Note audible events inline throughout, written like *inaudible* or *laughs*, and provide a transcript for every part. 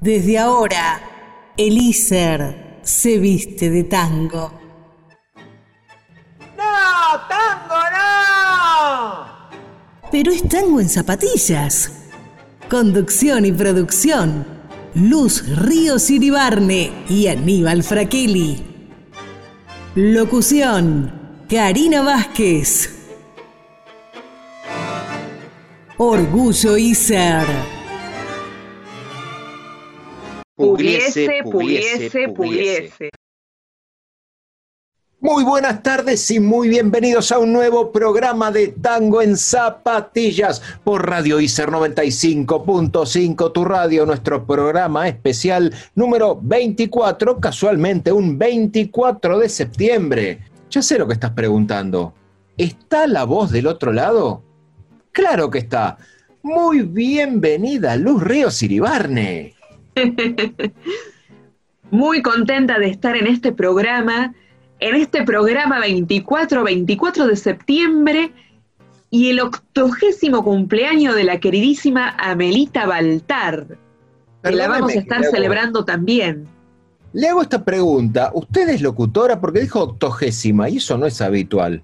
Desde ahora, Elíser se viste de tango. ¡No! ¡Tango no! Pero es tango en zapatillas. Conducción y producción. Luz Ríos Iribarne y Aníbal Fraquelli. Locución. Karina Vázquez. Orgullo y ser. Pugliese, pugliese, pugliese. Muy buenas tardes y muy bienvenidos a un nuevo programa de Tango en Zapatillas por Radio ICER 95.5, tu radio, nuestro programa especial número 24, casualmente un 24 de septiembre. Ya sé lo que estás preguntando. ¿Está la voz del otro lado? Claro que está. Muy bienvenida, Luz Ríos Iribarne. *laughs* Muy contenta de estar en este programa, en este programa 24, 24 de septiembre y el octogésimo cumpleaños de la queridísima Amelita Baltar, que la vamos a estar celebrando también. Le hago esta pregunta, ¿usted es locutora? Porque dijo octogésima y eso no es habitual.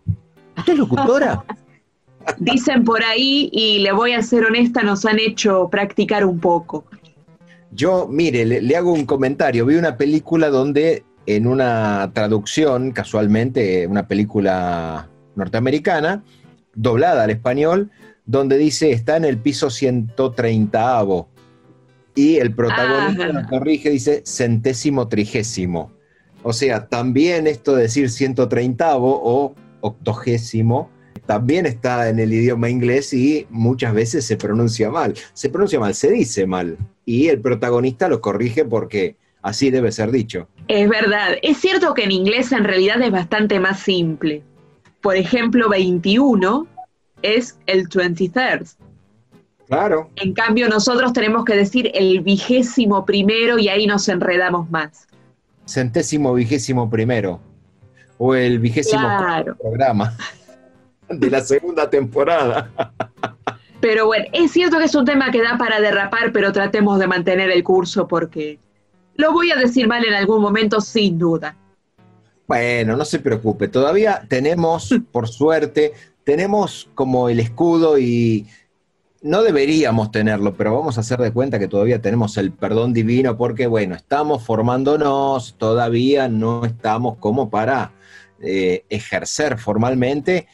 ¿Usted es locutora? *laughs* Dicen por ahí, y le voy a ser honesta, nos han hecho practicar un poco. Yo, mire, le, hago un comentario. Vi una película donde en una traducción, casualmente, una película norteamericana, doblada al español, donde dice está en el piso 130 y el protagonista lo corrige, dice centésimo trigésimo. O sea, también esto de decir 130 o octogésimo también está en el idioma inglés y muchas veces se pronuncia mal. Se pronuncia mal, se dice mal. Y el protagonista lo corrige porque así debe ser dicho. Es verdad. Es cierto que en inglés en realidad es bastante más simple. Por ejemplo, 21 es el 23 Claro. En cambio, nosotros tenemos que decir el vigésimo primero y ahí nos enredamos más. Centésimo vigésimo primero. O el vigésimo programa de la segunda temporada. *laughs* Pero bueno, es cierto que es un tema que da para derrapar, pero tratemos de mantener el curso porque lo voy a decir mal en algún momento sin duda. Bueno, no se preocupe, todavía tenemos, *laughs* por suerte, tenemos como el escudo y no deberíamos tenerlo, pero vamos a hacer de cuenta que todavía tenemos el perdón divino porque, bueno, estamos formándonos, todavía no estamos como para eh, ejercer formalmente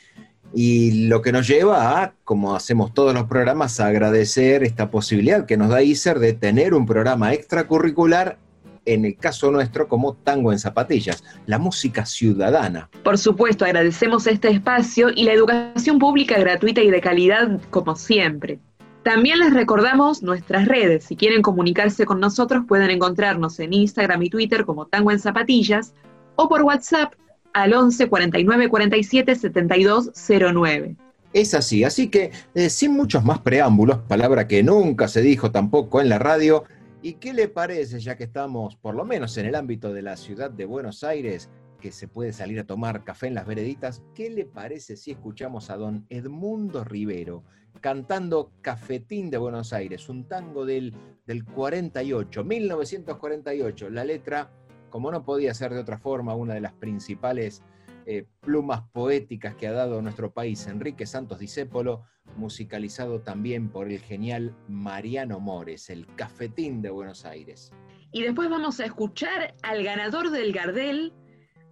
y lo que nos lleva a, como hacemos todos los programas, a agradecer esta posibilidad que nos da ICER de tener un programa extracurricular, en el caso nuestro, como Tango en Zapatillas, la música ciudadana. Por supuesto, agradecemos este espacio y la educación pública gratuita y de calidad, como siempre. También les recordamos nuestras redes. Si quieren comunicarse con nosotros, pueden encontrarnos en Instagram y Twitter como Tango en Zapatillas o por WhatsApp al 11 49 47 72 09. Es así, así que eh, sin muchos más preámbulos, palabra que nunca se dijo tampoco en la radio, ¿y qué le parece, ya que estamos por lo menos en el ámbito de la ciudad de Buenos Aires, que se puede salir a tomar café en las vereditas, ¿qué le parece si escuchamos a don Edmundo Rivero cantando Cafetín de Buenos Aires, un tango del, del 48, 1948, la letra como no podía ser de otra forma, una de las principales eh, plumas poéticas que ha dado nuestro país, Enrique Santos Discépolo, musicalizado también por el genial Mariano Mores, el cafetín de Buenos Aires. Y después vamos a escuchar al ganador del Gardel,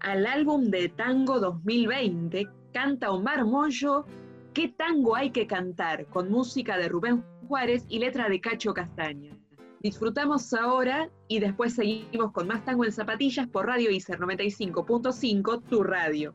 al álbum de tango 2020, canta Omar Moyo, ¿Qué tango hay que cantar? con música de Rubén Juárez y letra de Cacho Castaña. Disfrutamos ahora y después seguimos con más tango en zapatillas por Radio ICER 95.5, tu radio.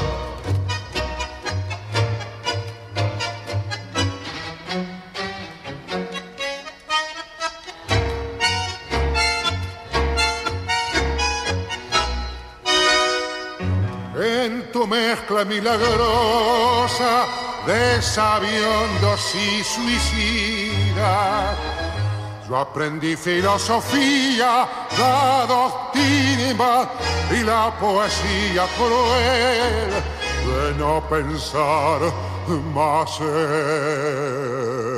Tu mezcla milagrosa de sabiondos y suicidas yo aprendí filosofía, la doctrina y la poesía cruel de no pensar más en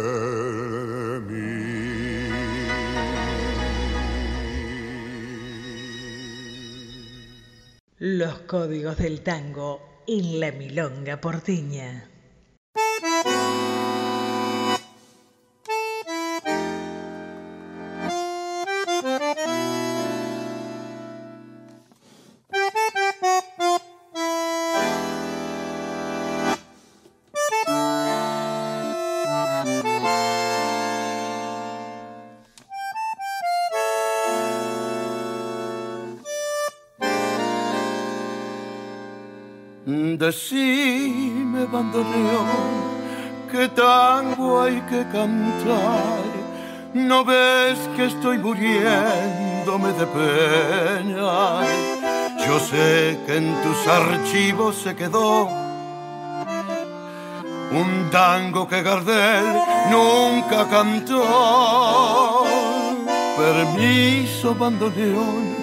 Los códigos del tango en la milonga porteña. Decime, bandoneón, que tango hay que cantar. ¿No ves que estoy muriéndome de pena? Yo sé que en tus archivos se quedó un tango que Gardel nunca cantó. Permiso, bandoneón,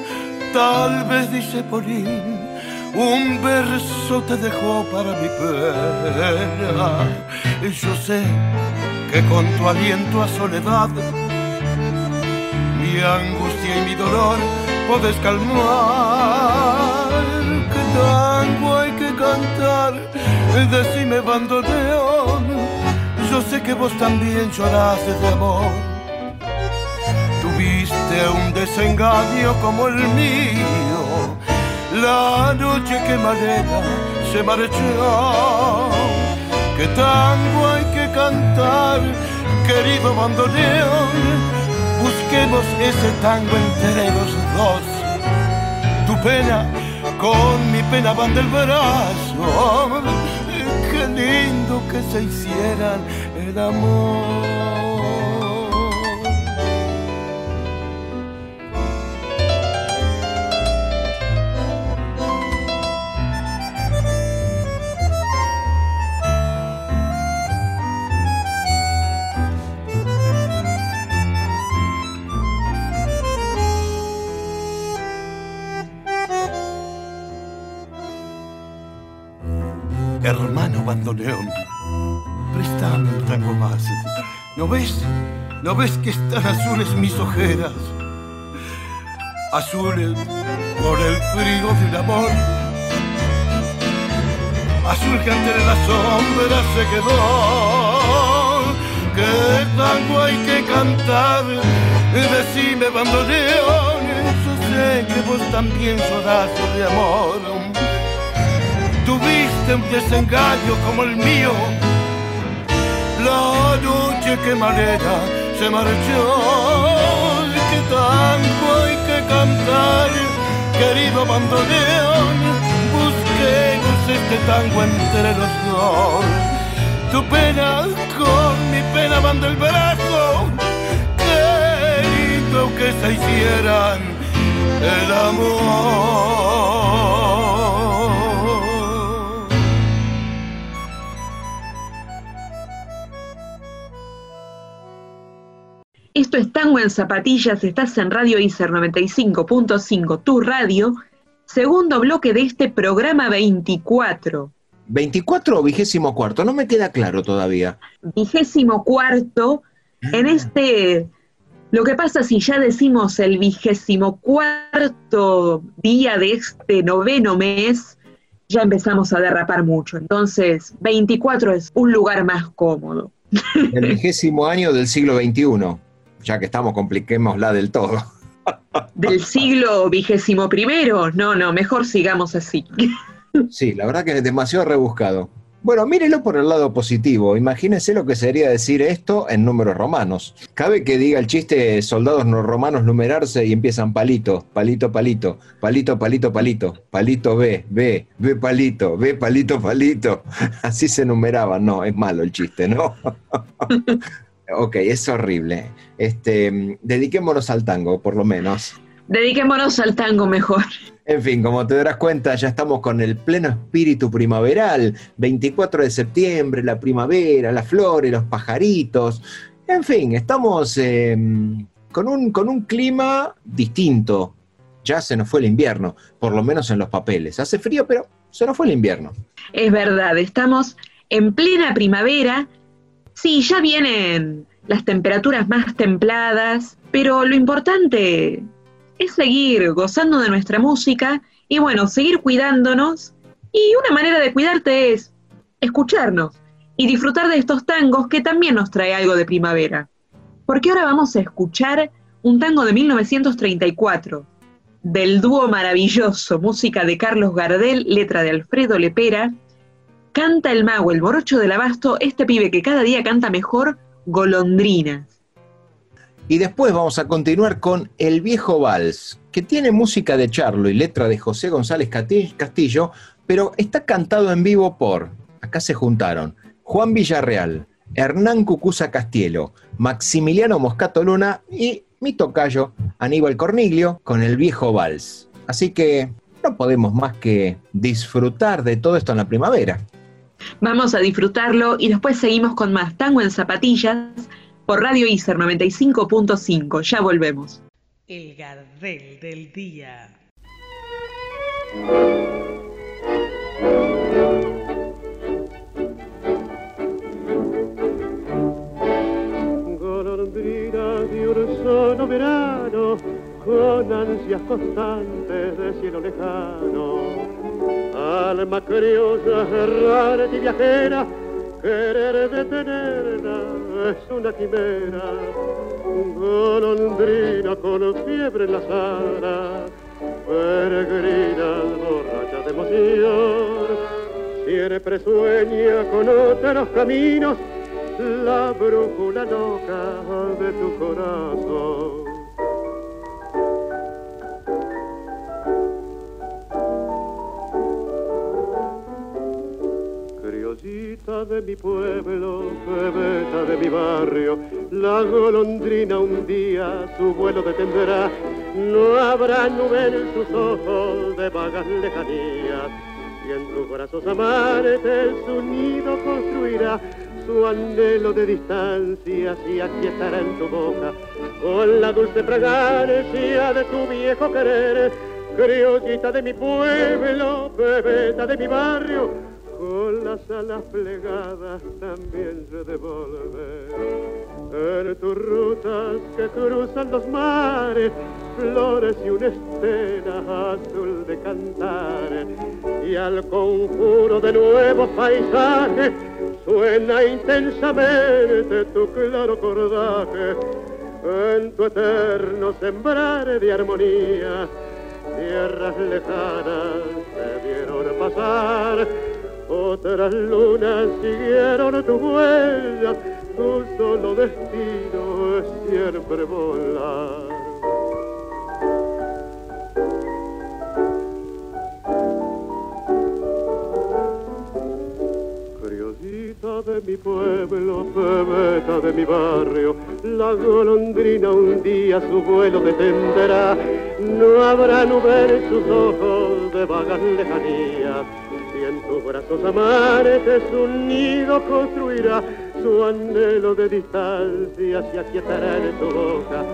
tal vez dice Polín un verso te dejó para mi pena. Yo sé que con tu aliento a soledad mi angustia y mi dolor puedes calmar. Que tango hay que cantar, decime bandoneón. Yo sé que vos también lloraste de amor. Tuviste un desengaño como el mío la noche que malena se marchó. Que tango hay que cantar, querido bandoneón. Busquemos ese tango entre los dos. Tu pena con mi pena van del brazo. Qué lindo que se hicieran el amor. Bandoneón, préstame un tango más. ¿No ves? ¿No ves que están azules mis ojeras? Azules por el frío del amor. Azul que ante la sombra se quedó. ¿Qué tango hay que cantar? Decime bandoneón, yo sé que vos también sodazo de amor. Tuviste un desengaño como el mío. La noche que malera se marchó, que tango hay que cantar, querido bandoneón, busquemos este tango entre los dos. Tu pena con mi pena van del brazo, querido que se hicieran el amor. Esto es Tango en Zapatillas, estás en Radio ICER 95.5, tu radio, segundo bloque de este programa 24. ¿24 o vigésimo cuarto? No me queda claro todavía. Vigésimo cuarto, en ah. este... Lo que pasa si ya decimos el vigésimo cuarto día de este noveno mes, ya empezamos a derrapar mucho. Entonces, 24 es un lugar más cómodo. El vigésimo año del siglo XXI ya que estamos, compliquémosla del todo. *laughs* Del siglo vigésimo primero, no, no, mejor sigamos así. *laughs* Sí, la verdad que es demasiado rebuscado. Bueno, mírelo por el lado positivo. Imagínense lo que sería decir esto en números romanos. Cabe que diga el chiste soldados no romanos numerarse y empiezan palito, palito, palito, palito, palito, palito, palito B, B, B palito, B palito, palito. *laughs* Así se numeraban. No, es malo el chiste, ¿no? Ok, es horrible. Este, dediquémonos al tango, por lo menos. Dediquémonos al tango mejor. En fin, como te darás cuenta, ya estamos con el pleno espíritu primaveral. 24 de septiembre, la primavera, las flores, los pajaritos. En fin, estamos em, con, un, con un clima distinto. Ya se nos fue el invierno, por lo menos en los papeles. Hace frío, pero se nos fue el invierno. Es verdad, estamos en plena primavera Sí, ya vienen las temperaturas más templadas, pero lo importante es seguir gozando de nuestra música y bueno, seguir cuidándonos. Y una manera de cuidarte es escucharnos y disfrutar de estos tangos que también nos trae algo de primavera. Porque ahora vamos a escuchar un tango de 1934, del dúo maravilloso, música de Carlos Gardel, letra de Alfredo Lepera, Canta el mago, el borocho del abasto, este pibe que cada día canta mejor, golondrinas. Y después vamos a continuar con El Viejo Vals, que tiene música de Charlo y letra de José González Castillo, pero está cantado en vivo por, acá se juntaron, Juan Villarreal, Hernán Cucuza Castielo, Maximiliano Moscato Luna y mi tocayo Aníbal Corniglio con El Viejo Vals. Así que no podemos más que disfrutar de todo esto en la primavera. Vamos a disfrutarlo y después seguimos con más tango en zapatillas por Radio ICER 95.5. Ya volvemos. El Gardel del Día. Golondrina de con ansias constantes de cielo lejano alma criolla, errante y viajera, querer detenerla es una quimera. Golondrina con fiebre en la sala, peregrina, borracha de emoción, siempre sueña con otros caminos, la brújula loca de tu corazón. De mi pueblo, bebeta de mi barrio, la golondrina un día su vuelo detendrá. No habrá nube en sus ojos de vagas lejanías, y en tus brazos amantes su nido construirá. Su anhelo de distancia y aquí estará en tu boca, con la dulce fragancia de tu viejo querer. Criollita de mi pueblo, bebeta de mi barrio, con las alas plegadas también se devuelve. En tus rutas que cruzan los mares, flores y una estela azul de cantar. Y al conjuro de nuevos paisajes suena intensamente tu claro cordaje. En tu eterno sembrar de armonía, tierras lejanas se vieron pasar otras lunas siguieron tus huellas, tu solo destino es siempre volar. Criosita de mi pueblo, pebeta de mi barrio, la golondrina un día su vuelo detenderá, no habrá nube en sus ojos de vagas lejanías en tus brazos amares un nido construirá su anhelo de distancia se aquietará en tu boca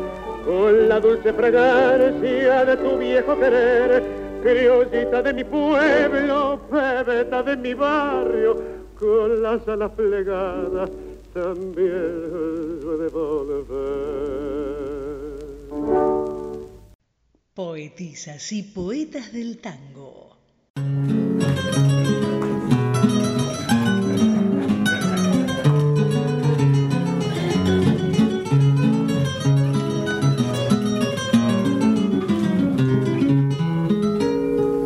con la dulce fragancia de tu viejo querer criollita de mi pueblo bebeta de mi barrio con las alas plegadas también de volver Poetisas y poetas del tango.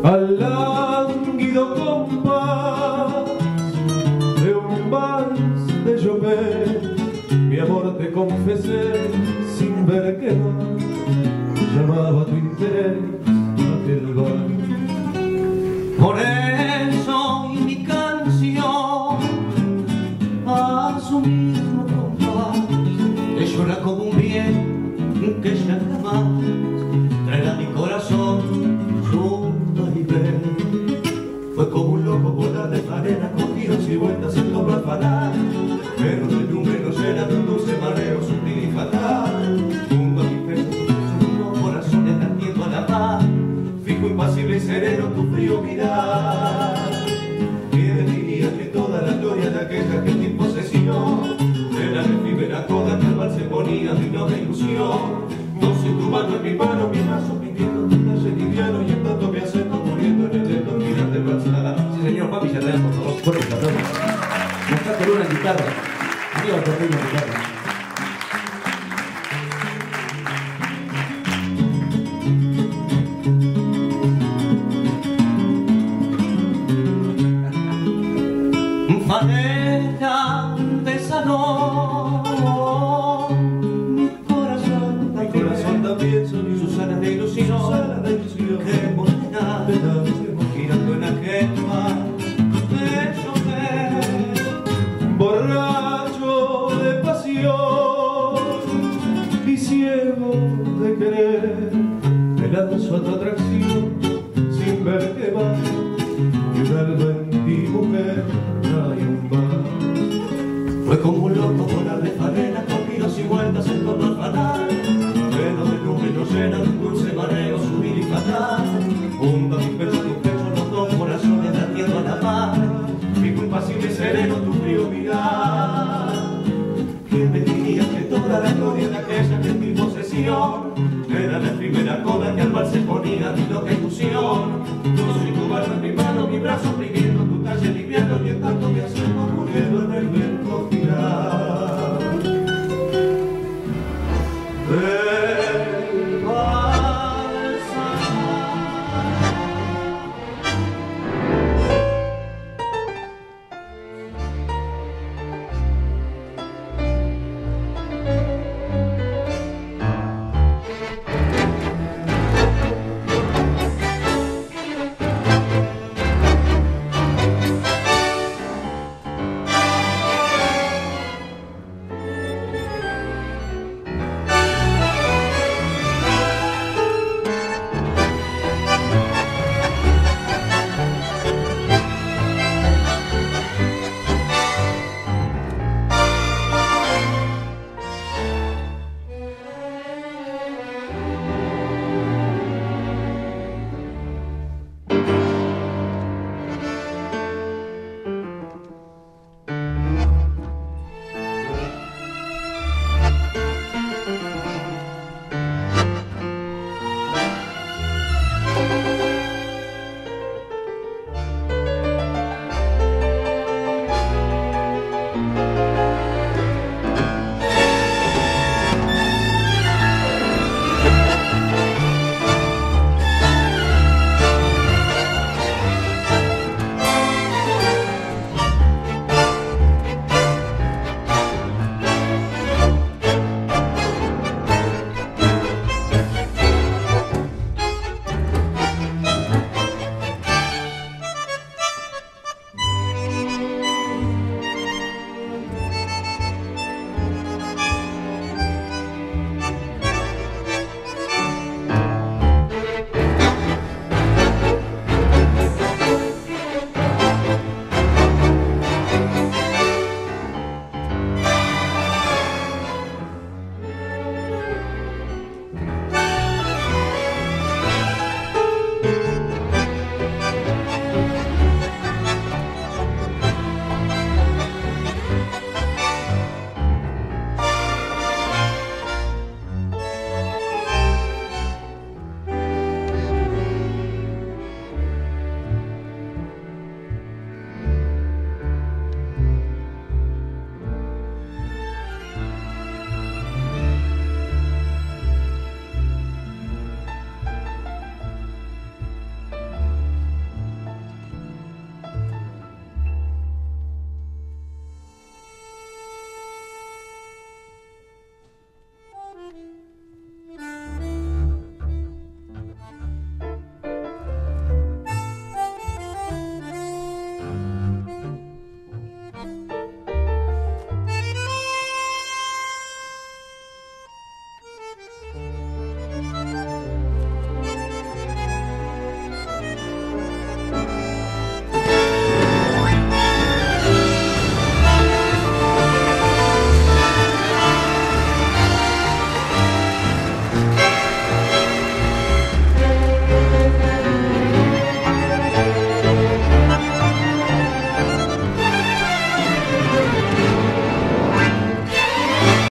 al lánguido compás de un vals de llover mi amor te confesé sin ver que más llamaba tu interés. vueltas sin doblar falar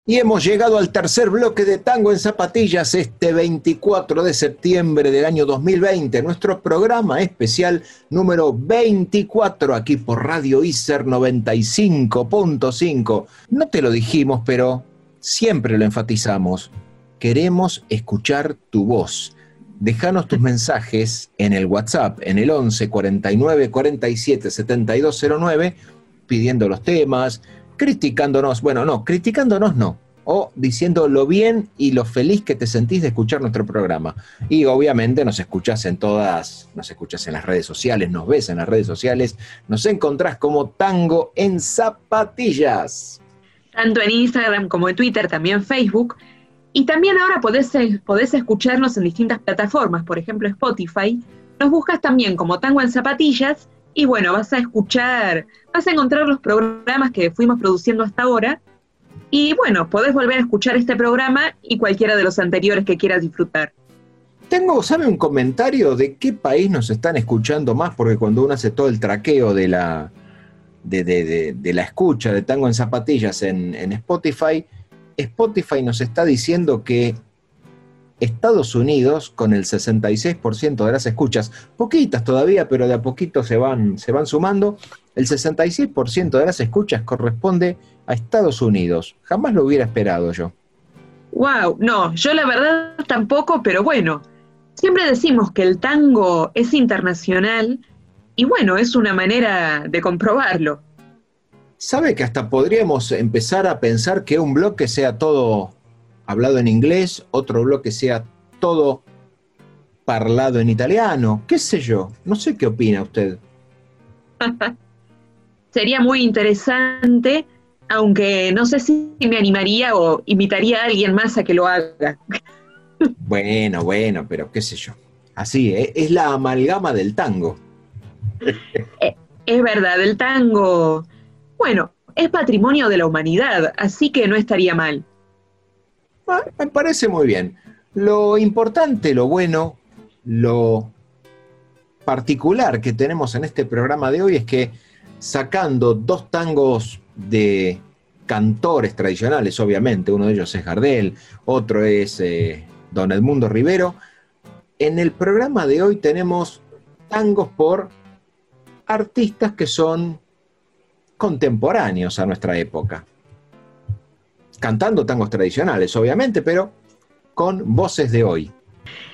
Y hemos llegado al tercer bloque de Tango en Zapatillas este 24 de septiembre del año 2020, nuestro programa especial número 24 aquí por Radio ICER 95.5. No te lo dijimos, pero siempre lo enfatizamos. Queremos escuchar tu voz. Déjanos tus mensajes en el WhatsApp, en el 11 49 47 7209, pidiendo los temas, criticándonos, bueno, no, criticándonos no, o diciendo lo bien y lo feliz que te sentís de escuchar nuestro programa. Y obviamente nos escuchás en todas, nos escuchás en las redes sociales, nos ves en las redes sociales, nos encontrás como Tango en Zapatillas. Tanto en Instagram como en Twitter, también Facebook. Y también ahora podés, podés escucharnos en distintas plataformas, por ejemplo Spotify. Nos buscas también como Tango en Zapatillas y bueno, vas a escuchar, vas a encontrar los programas que fuimos produciendo hasta ahora. Y bueno, podés volver a escuchar este programa y cualquiera de los anteriores que quieras disfrutar. Tengo, ¿sabe un comentario de qué país nos están escuchando más? Porque cuando uno hace todo el traqueo de la, de, la escucha de Tango en Zapatillas en, en Spotify, Spotify nos está diciendo que Estados Unidos con el 66% de las escuchas, poquitas todavía, pero de a poquito se van, se van sumando, el 66% de las escuchas corresponde a Estados Unidos. Jamás lo hubiera esperado yo. Wow, no, yo la verdad tampoco, pero bueno, siempre decimos que el tango es internacional y bueno, es una manera de comprobarlo. ¿Sabe que hasta podríamos empezar a pensar que un bloque sea todo hablado en inglés, otro bloque sea todo parlado en italiano, qué sé yo, no sé qué opina usted. *laughs* Sería muy interesante, aunque no sé si me animaría o invitaría a alguien más a que lo haga. *laughs* bueno, bueno, pero qué sé yo. Así, ¿eh? es la amalgama del tango. *laughs* Eh, es verdad, el tango, bueno, es patrimonio de la humanidad, así que no estaría mal. Ah, me parece muy bien. Lo importante, lo bueno, lo particular que tenemos en este programa de hoy es que sacando dos tangos de cantores tradicionales, obviamente, uno de ellos es Gardel, otro es eh, Don Edmundo Rivero, en el programa de hoy tenemos tangos por artistas que son contemporáneos a nuestra época cantando tangos tradicionales, obviamente, pero con voces de hoy.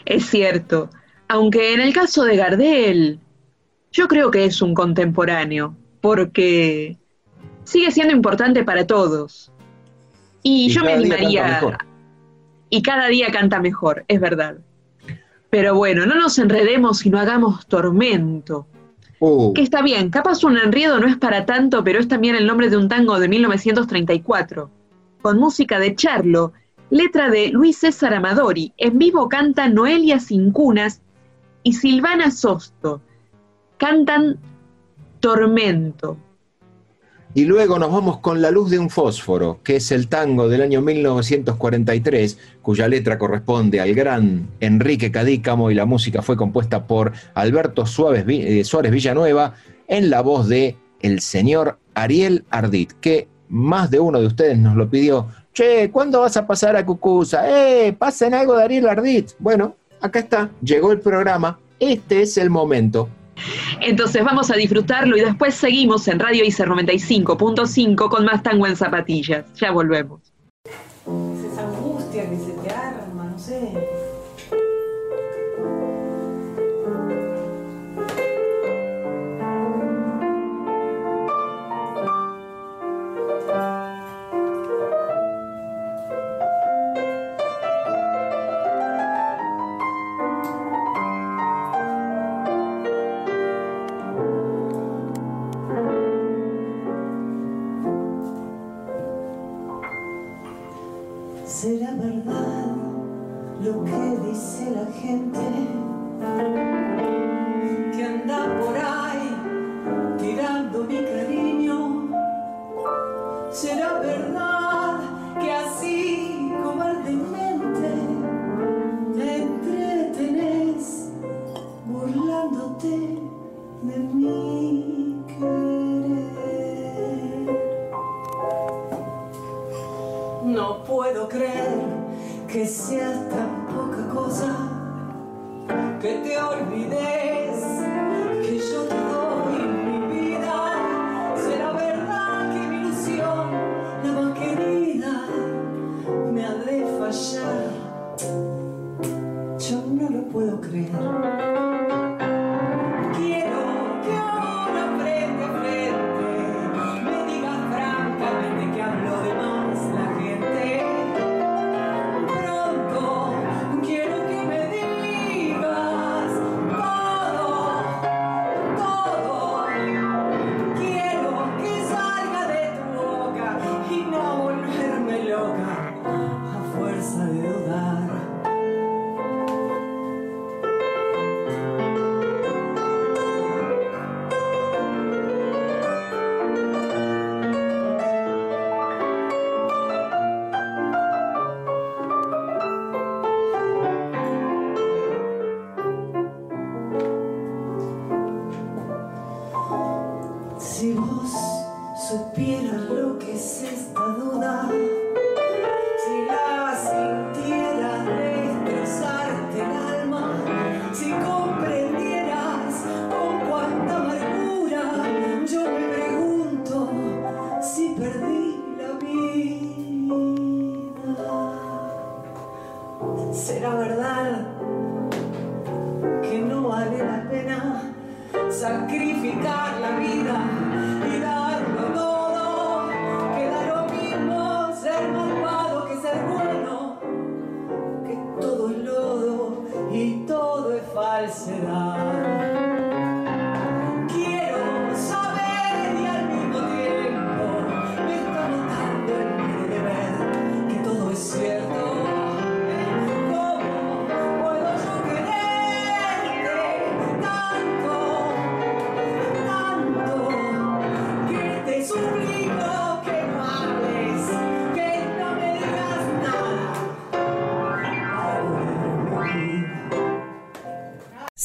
Es cierto, aunque en el caso de Gardel, yo creo que es un contemporáneo, porque sigue siendo importante para todos. Y, yo me animaría... Y cada día canta mejor, es verdad. Pero bueno, no nos enredemos y no hagamos tormento. Uh. Que está bien, capaz un enredo no es para tanto, pero es también el nombre de un tango de 1934 con música de Charlo, letra de Luis César Amadori. En vivo canta Noelia Cincunas y Silvana Sosto. Cantan Tormento. Y luego nos vamos con La luz de un fósforo, que es el tango del año 1943, cuya letra corresponde al gran Enrique Cadícamo y la música fue compuesta por Alberto Suárez, eh, Villanueva en la voz de el señor Ariel Ardit, que más de uno de ustedes nos lo pidió. Che, ¿cuándo vas a pasar a Cucusa? ¡Eh! Pasen algo Ariel Ardit. Bueno, acá está, llegó el programa. Este es el momento. Entonces vamos a disfrutarlo y después seguimos en Radio ICER 95.5 con más tango en zapatillas. Ya volvemos.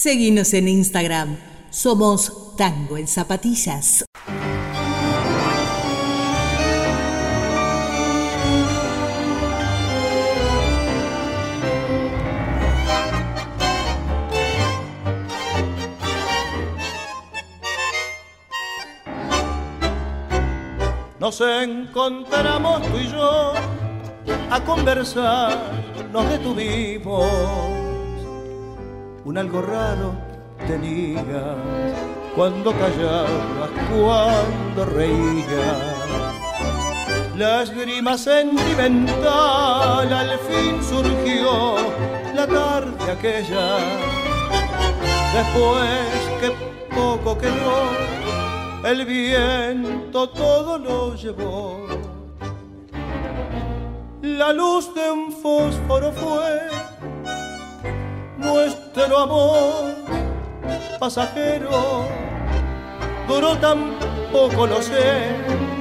Seguinos en Instagram. Somos Tango en Zapatillas. Nos encontramos tú y yo a conversar, nos detuvimos. Un algo raro tenías cuando callabas, cuando reías. La esgrima sentimental al fin surgió la tarde aquella. Después que poco quedó, el viento todo lo llevó. La luz de un fósforo fue nuestro amor pasajero. Duró tan poco, lo sé,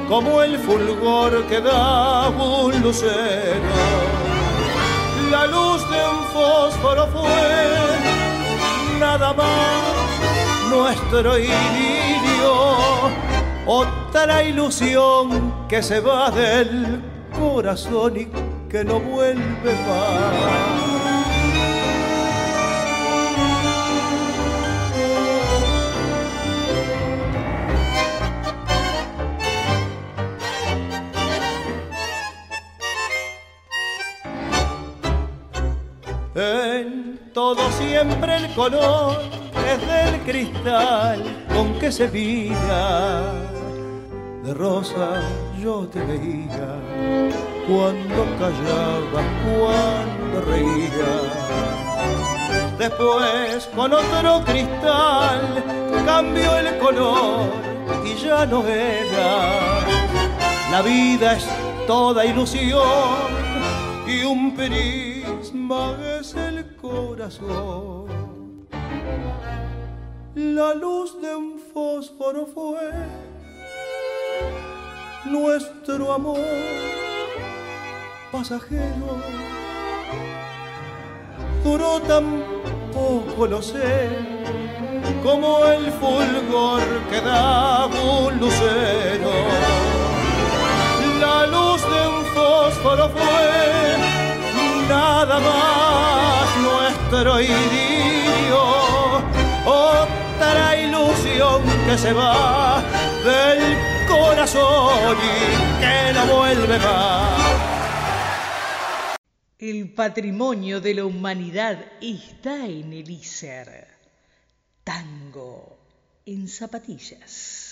como el fulgor que da un lucero. La luz de un fósforo fue nada más nuestro idilio, otra ilusión que se va del corazón y que no vuelve más. Siempre el color es del cristal con que se mira. De rosa yo te veía cuando callabas, cuando reías. Después con otro cristal cambió el color y ya no era. La vida es toda ilusión y un prisma es el corazón. La luz de un fósforo fue nuestro amor pasajero. Duró tan poco, lo sé, como el fulgor que da un lucero. La luz de un fósforo fue nada más nuestro idilio, otra ilusión que se va del corazón y que no vuelve más. El patrimonio de la humanidad está en el ISER. Tango en zapatillas.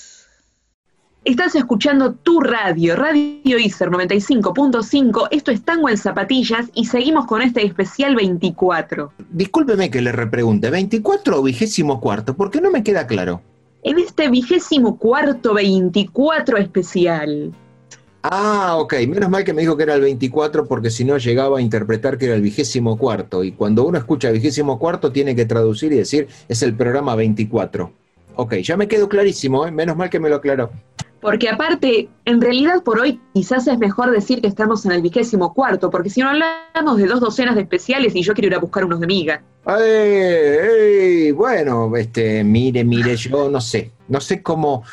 Estás escuchando tu radio, Radio ISER 95.5. Esto es Tango en Zapatillas y seguimos con este especial 24. Discúlpeme que le repregunte, ¿24 o vigésimo cuarto? Porque no me queda claro. En este vigésimo cuarto 24 especial. Ah, ok. Menos mal que me dijo que era el 24 porque si no llegaba a interpretar que era el vigésimo cuarto. Y cuando uno escucha vigésimo cuarto tiene que traducir y decir es el programa 24. Ok, ya me quedó clarísimo, ¿eh? menos mal que me lo aclaró. Porque aparte, en realidad por hoy quizás es mejor decir que estamos en el vigésimo cuarto, porque si no hablamos de dos docenas de especiales y yo quiero ir a buscar unos de miga. Ay, bueno, este, mire, mire, yo no sé, no sé cómo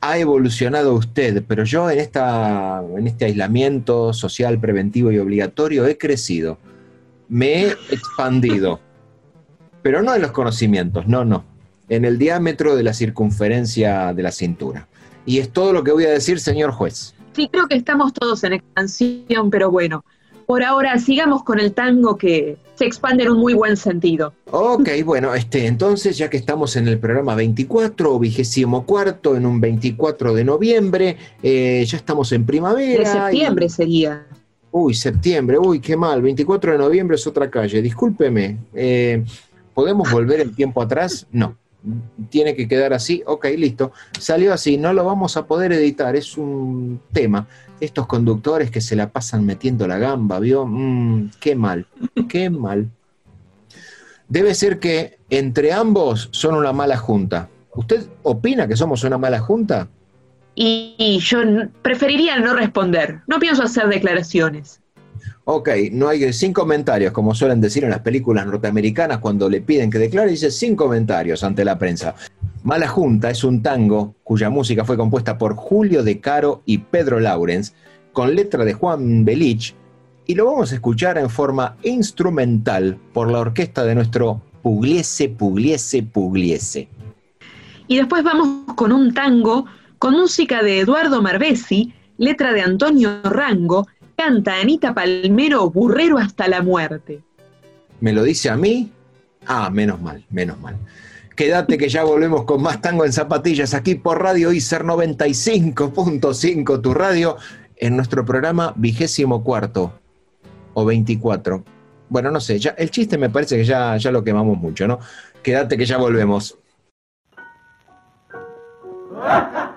ha evolucionado usted, pero yo en, esta, en este aislamiento social preventivo y obligatorio he crecido, me he expandido, pero no en los conocimientos, no, no, en el diámetro de la circunferencia de la cintura. Y es todo lo que voy a decir, señor juez. Sí, creo que estamos todos en expansión, pero bueno, por ahora sigamos con el tango que se expande en un muy buen sentido. Ok, bueno, este, entonces ya que estamos en el programa 24 o vigésimo cuarto, en un 24 de noviembre, eh, ya estamos en primavera. De septiembre y- sería. Uy, septiembre, uy, qué mal. 24 de noviembre es otra calle. Discúlpeme. eh, ¿Podemos volver el tiempo atrás? No. Tiene que quedar así. Ok, listo. Salió así. No lo vamos a poder editar. Es un tema. Estos conductores que se la pasan metiendo la gamba, ¿vio? Mm, qué mal. Qué mal. Debe ser que entre ambos son una mala junta. ¿Usted opina que somos una mala junta? Y, y yo preferiría no responder. No pienso hacer declaraciones. Ok, no hay sin comentarios, como suelen decir en las películas norteamericanas cuando le piden que declare, dice sin comentarios ante la prensa. Mala Junta es un tango cuya música fue compuesta por Julio De Caro y Pedro Laurens, con letra de Juan Belich, y lo vamos a escuchar en forma instrumental por la orquesta de nuestro Pugliese, Pugliese, Pugliese. Y después vamos con un tango con música de Eduardo Marbesi, letra de Antonio Rango, canta Anita Palmero, burrero hasta la muerte. ¿Me lo dice a mí? Ah, menos mal, menos mal. Quédate que ya volvemos con más tango en zapatillas aquí por Radio ICER 95.5, tu radio, en nuestro programa vigésimo cuarto o 24. Bueno, no sé, ya, el chiste me parece que ya, ya lo quemamos mucho, ¿no? Quédate que ya volvemos. *laughs*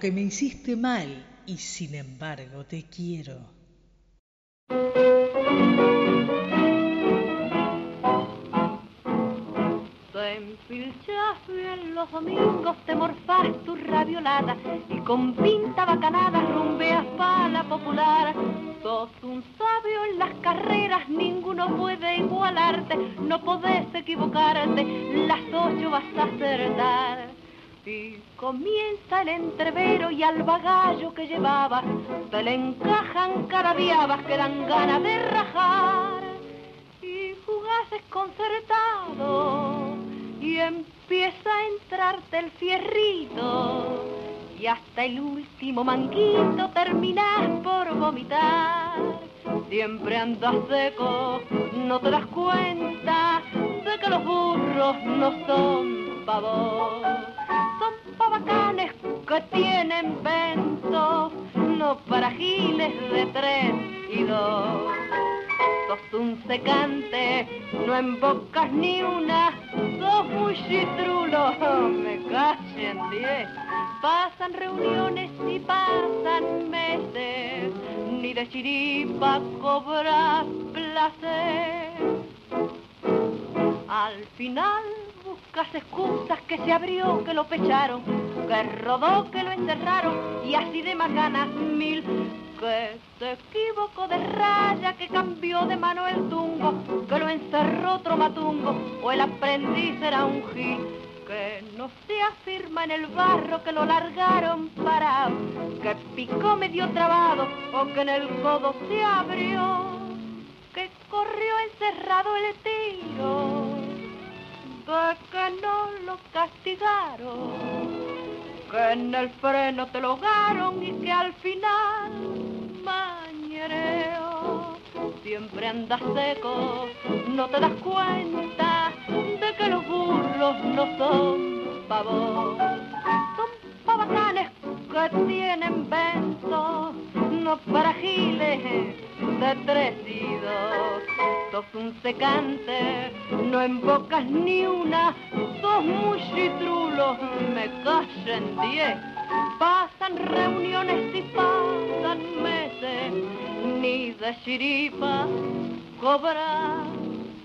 Que me hiciste mal y sin embargo te quiero. Te empilchas bien los domingos, te morfás tu raviolada y con pinta bacanada rumbeas pa' la popular. Sos un sabio en las carreras, ninguno puede igualarte, no podés equivocarte, las ocho vas a acertar. Y comienza el entrevero y al bagallo que llevabas te le encajan carabiabas que dan ganas de rajar. Y jugás desconcertado y empieza a entrarte el fierrito. Y hasta el último manguito terminas por vomitar. Siempre andas seco, no te das cuenta de que los burros no son pavos que tienen vento, no para giles de tres y dos. Sos un secante, no embocas ni una, sos muy chitrulo, *laughs* me callen diez. Pasan reuniones y pasan meses, ni de chiripa cobras placer. Al final buscas excusas que se abrió, que lo pecharon, que rodó, que lo enterraron y así de ganas mil. Que se equivocó de raya, que cambió de mano el tungo, que lo encerró otro matungo o el aprendiz era un gil. Que no se afirma en el barro que lo largaron parado, que picó medio trabado o que en el codo se abrió, que corrió encerrado el tiro de que no lo castigaron, que en el freno te lo ahogaron y que al final mañereo. Siempre andas seco, no te das cuenta de que los burros no son pavos, son pavacanes que tienen vento, no para giles de tres y dos. Sos un secante, no embocas ni una, sos muy chitrulo, me callen diez. Pasan reuniones y pasan meses, ni de chiripa cobra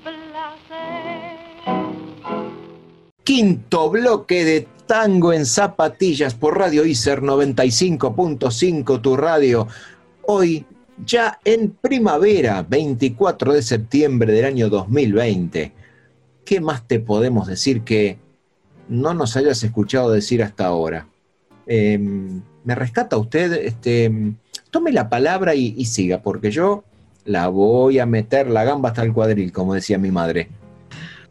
placer. Quinto bloque de tango en zapatillas por Radio ICER 95.5, tu radio. Hoy, ya en primavera, 24 de septiembre del año 2020. ¿Qué más te podemos decir que no nos hayas escuchado decir hasta ahora? Eh, ¿Me rescata usted? Este, tome la palabra y, y siga, porque yo la voy a meter la gamba hasta el cuadril, como decía mi madre.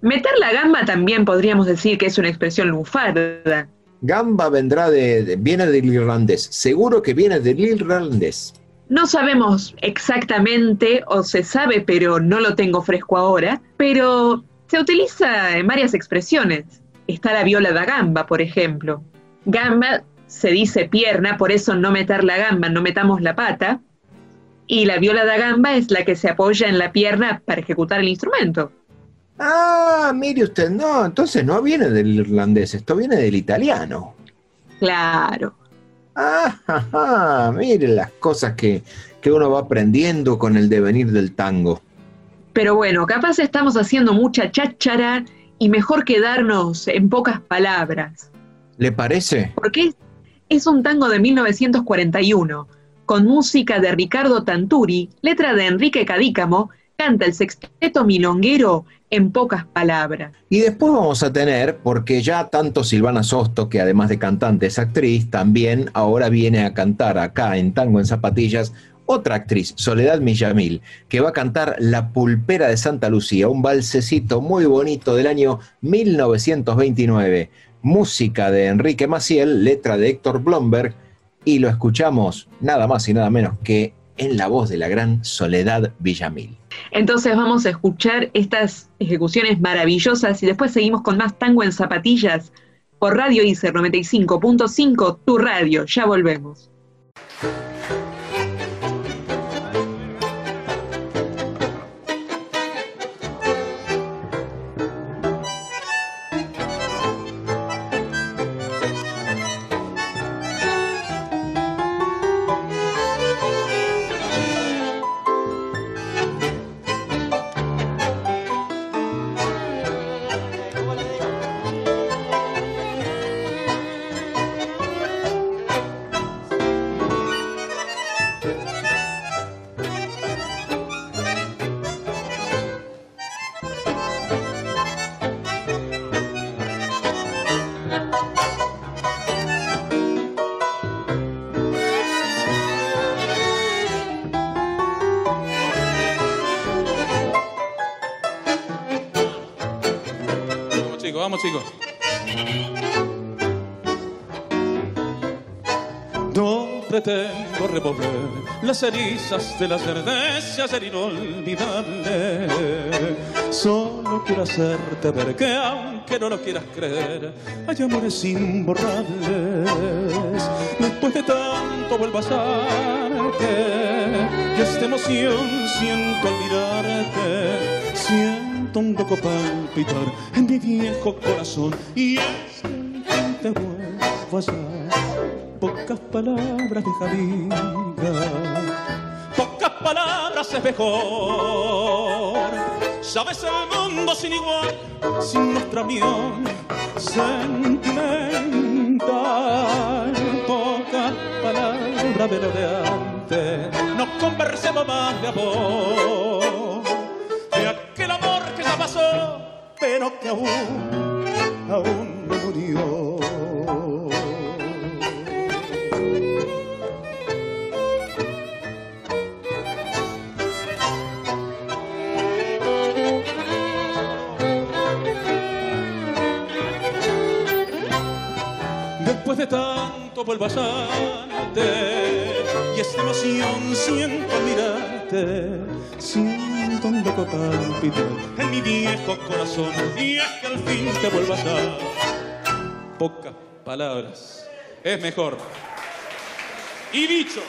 Meter la gamba también podríamos decir que es una expresión lunfarda. Gamba vendrá de, de- viene del irlandés. Seguro que viene del irlandés. No sabemos exactamente, o se sabe, pero no lo tengo fresco ahora, pero se utiliza en varias expresiones. Está la viola da gamba, por ejemplo. Gamba se dice pierna, por eso no meter la gamba, no metamos la pata. Y la viola da gamba es la que se apoya en la pierna para ejecutar el instrumento. Ah, mire usted, no, entonces no viene del irlandés, esto viene del italiano. Claro. Ah, ajá, mire las cosas que, que uno va aprendiendo con el devenir del tango. Pero bueno, capaz estamos haciendo mucha cháchara y mejor quedarnos en pocas palabras. ¿Le parece? Porque es un tango de 1941, con música de Ricardo Tanturi, letra de Enrique Cadícamo, canta el sexteto milonguero en pocas palabras. Y después vamos a tener, porque ya tanto Silvana Sosto, que además de cantante es actriz, también ahora viene a cantar acá en Tango en Zapatillas, otra actriz, Soledad Millamil, que va a cantar La Pulpera de Santa Lucía, un balsecito muy bonito del año 1929. Música de Enrique Maciel, letra de Héctor Blomberg, y lo escuchamos nada más y nada menos que en la voz de la gran Soledad Villamil. Entonces vamos a escuchar estas ejecuciones maravillosas y después seguimos con más tango en zapatillas por Radio ICER 95.5, tu radio. Ya volvemos. Las cenizas de las verdes y hacer inolvidable. Solo quiero hacerte ver que aunque no lo quieras creer, hay amores imborrables. Después de tanto vuelvo a pasarte, y esta emoción siento al mirarte. Siento un loco palpitar en mi viejo corazón y es que te vuelvo a pocas palabras de amiga pocas palabras es mejor. Sabes el mundo sin igual sin nuestra unión sentimental. Pocas palabras de lo de antes. Nos conversemos más de amor. Pero que aún, aún no murió. Después de tanto vuelvo a sanarte y esta emoción siento mirarte, siento un loco palpito en mi viejo corazón y es que al fin te vuelvo a dar. Pocas palabras es mejor. Y dicho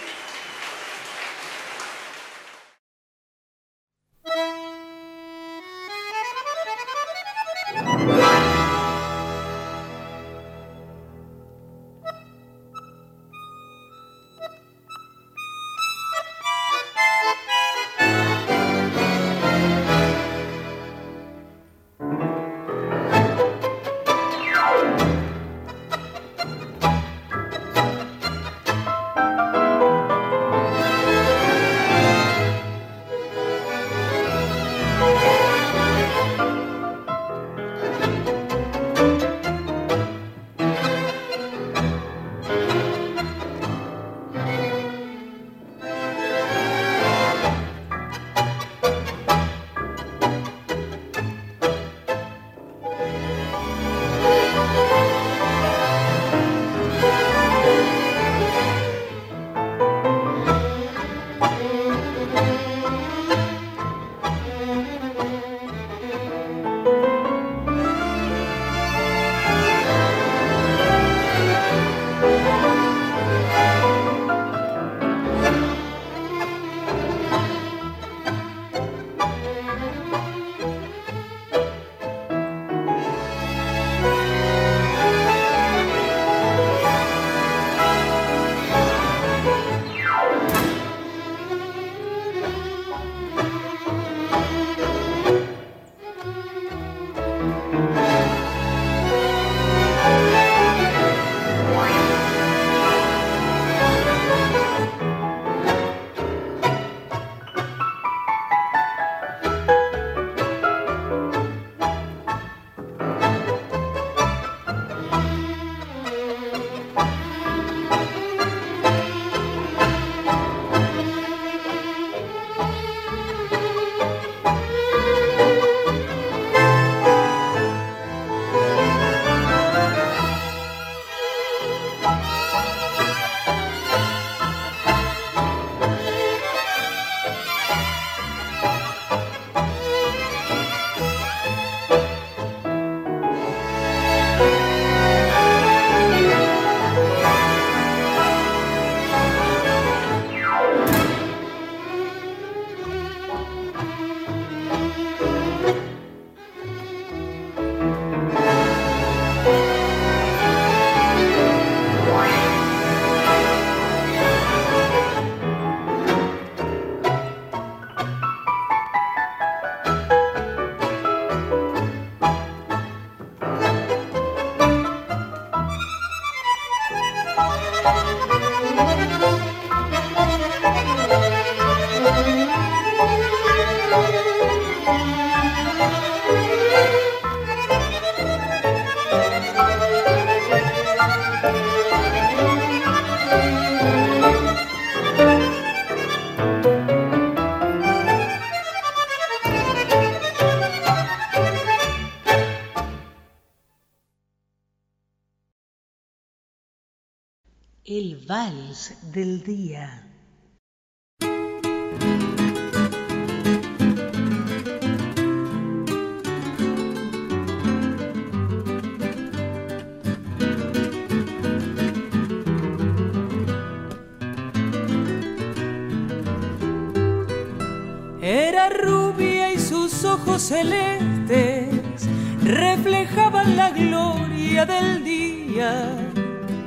celestes reflejaban la gloria del día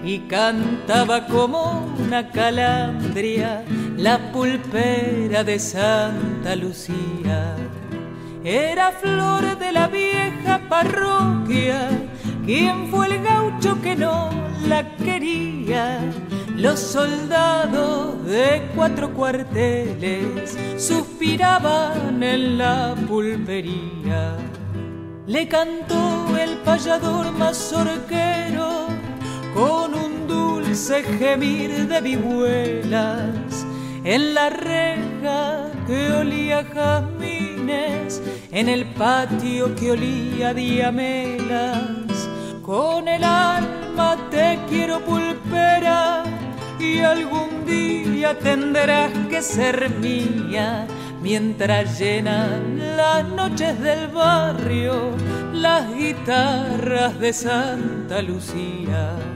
y cantaba como una calandria la pulpera de Santa Lucía. Era flor de la vieja parroquia, quien fue el gaucho que no la quería. Los soldados de cuatro cuarteles suspiraban en la pulpería. Le cantó el payador mazorquero con un dulce gemir de vihuelas en la reja que olía jazmines, en el patio que olía diamelas. Con el alma te quiero pulpera y algún día tendrás que ser mía mientras llenan las noches del barrio las guitarras de Santa Lucía.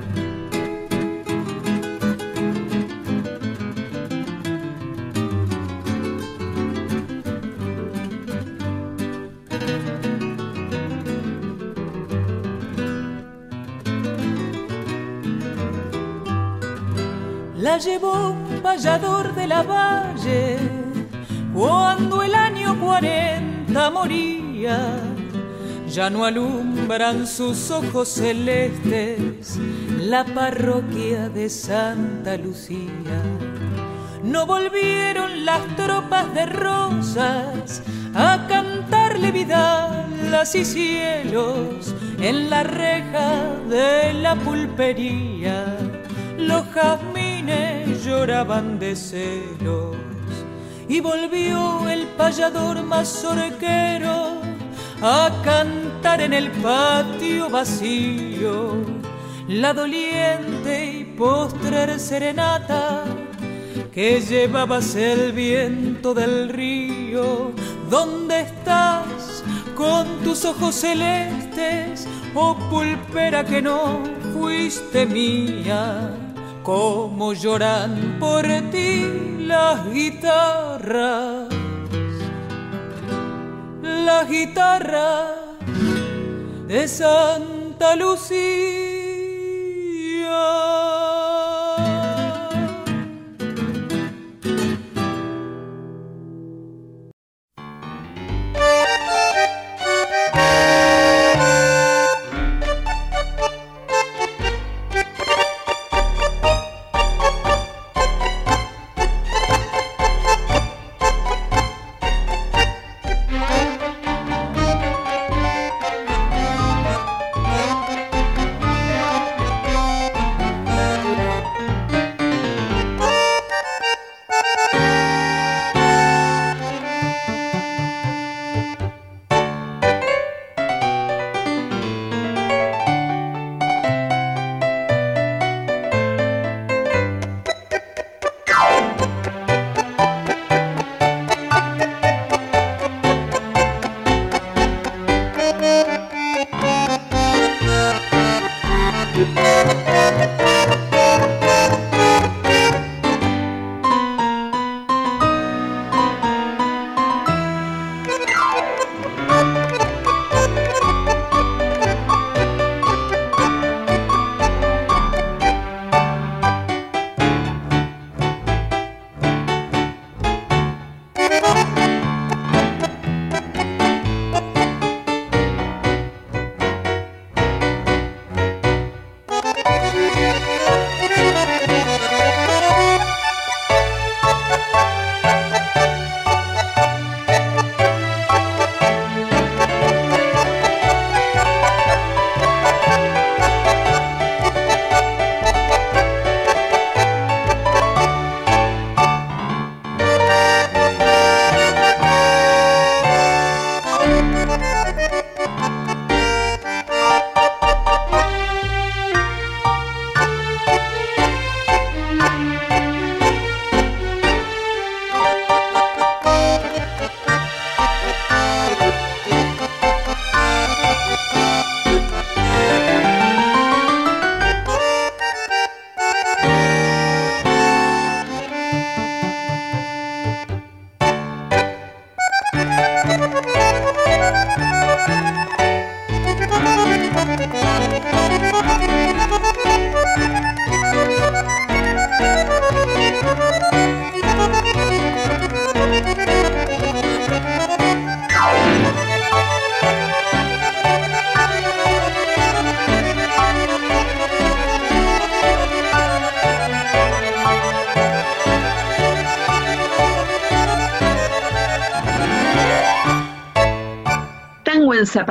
Llevó payador de la valle cuando el año 40 moría. Ya no alumbran sus ojos celestes la parroquia de Santa Lucía. No volvieron las tropas de rosas a cantarle vidalas y cielos en la reja de la pulpería. Los jazmines lloraban de celos y volvió el payador mazorquero a cantar en el patio vacío la doliente y postrer serenata que llevabas el viento del río. ¿Dónde estás con tus ojos celestes, oh pulpera que no fuiste mía? Cómo lloran por ti las guitarras, las guitarras de Santa Lucía.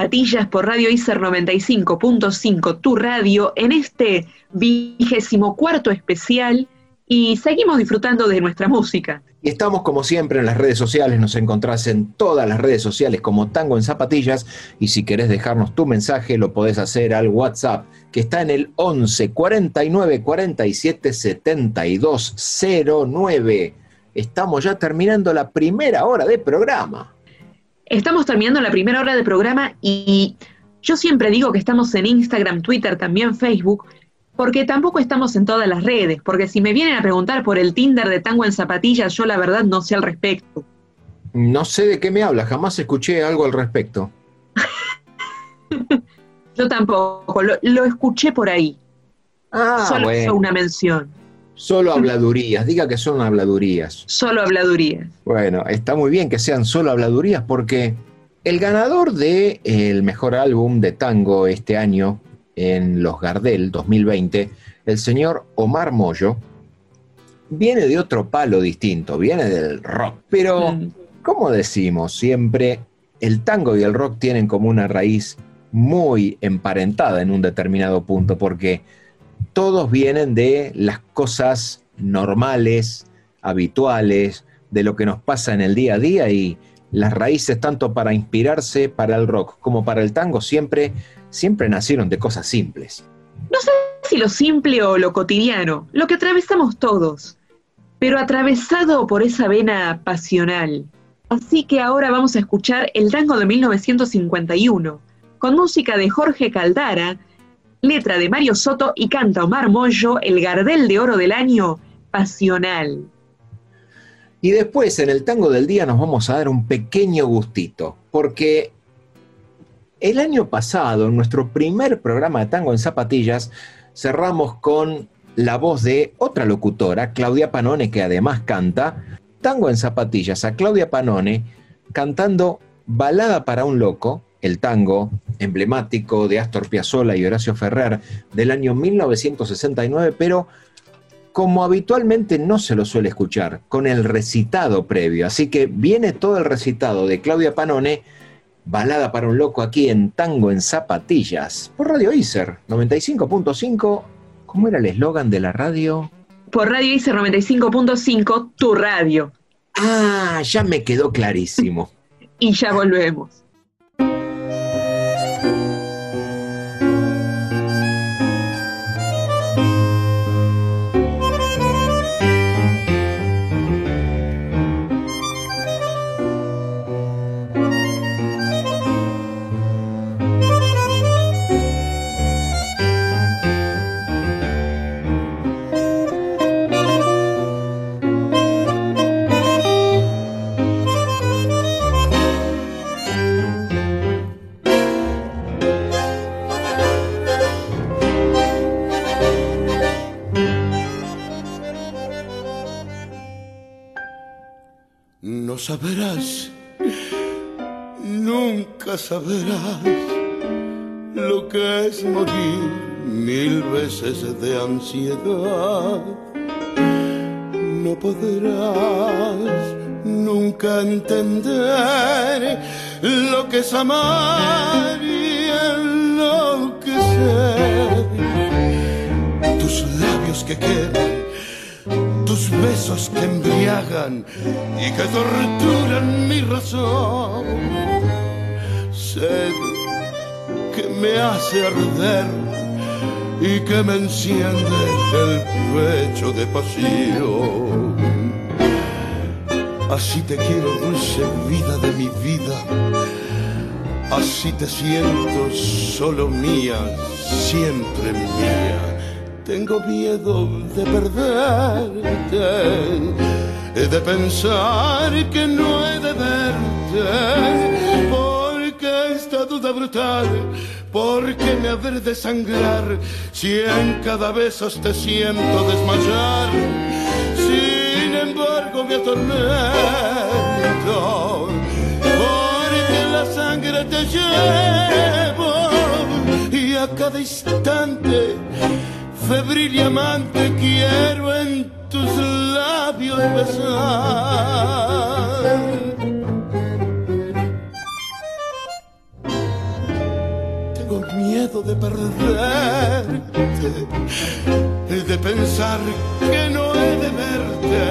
Zapatillas por Radio ICER 95.5, tu radio, en este vigésimo cuarto especial y seguimos disfrutando de nuestra música. Y estamos como siempre en las redes sociales, nos encontrás en todas las redes sociales como Tango en Zapatillas y si querés dejarnos tu mensaje lo podés hacer al WhatsApp que está en el 11 49 47 72 09. Estamos ya terminando la primera hora de programa. Estamos terminando la primera hora de programa y yo siempre digo que estamos en Instagram, Twitter, también Facebook, porque tampoco estamos en todas las redes, porque si me vienen a preguntar por el Tinder de Tango en Zapatillas, yo la verdad no sé al respecto. No sé de qué me habla, jamás escuché algo al respecto. *laughs* yo tampoco, lo, escuché por ahí. Ah, Solo bueno. una mención. Solo habladurías, diga que son habladurías. Solo habladurías. Bueno, está muy bien que sean solo habladurías porque el ganador del el mejor álbum de tango este año en los Gardel 2020, el señor Omar Moyo, viene de otro palo distinto, viene del rock. Pero, Mm. como decimos siempre, el tango y el rock tienen como una raíz muy emparentada en un determinado punto, porque todos vienen de las cosas normales, habituales, de lo que nos pasa en el día a día y las raíces tanto para inspirarse para el rock como para el tango siempre, siempre nacieron de cosas simples. No sé si lo simple o lo cotidiano, lo que atravesamos todos, pero atravesado por esa vena pasional. Así que ahora vamos a escuchar el tango de 1951, con música de Jorge Caldara, letra de Mario Soto y canta Omar Moyo, el Gardel de Oro del Año, Pasional. Y después en el tango del día nos vamos a dar un pequeño gustito, porque el año pasado, en nuestro primer programa de tango en zapatillas, cerramos con la voz de otra locutora, Claudia Panone, que además canta Tango en zapatillas, a Claudia Panone cantando Balada para un loco, el tango emblemático de Astor Piazzolla y Horacio Ferrer del año 1969, pero como habitualmente no se lo suele escuchar, con el recitado previo. Así que viene todo el recitado de Claudia Panone, balada para un loco aquí en Tango en Zapatillas, por Radio Iser 95.5. ¿Cómo era el eslogan de la radio? Por Radio ICER 95.5, tu radio. Ah, ya me quedó clarísimo. *laughs* Y ya volvemos. No sabrás, nunca sabrás lo que es morir mil veces de ansiedad. No podrás nunca entender lo que es amar y enloquecer. Tus labios que queman tus besos que embriagan y que torturan mi razón. Sed que me hace arder y que me enciende el pecho de pasión. Así te quiero, dulce vida de mi vida. Así te siento solo mía, siempre mía tengo miedo de perderte, de pensar que no he de verte, porque esta duda brutal, porque me habré de sangrar, si en cada beso te siento desmayar, sin embargo me atormento, porque la sangre te llevo y a cada instante febril y amante quiero en tus labios besar. tengo miedo de perderte, de pensar que no he de verte,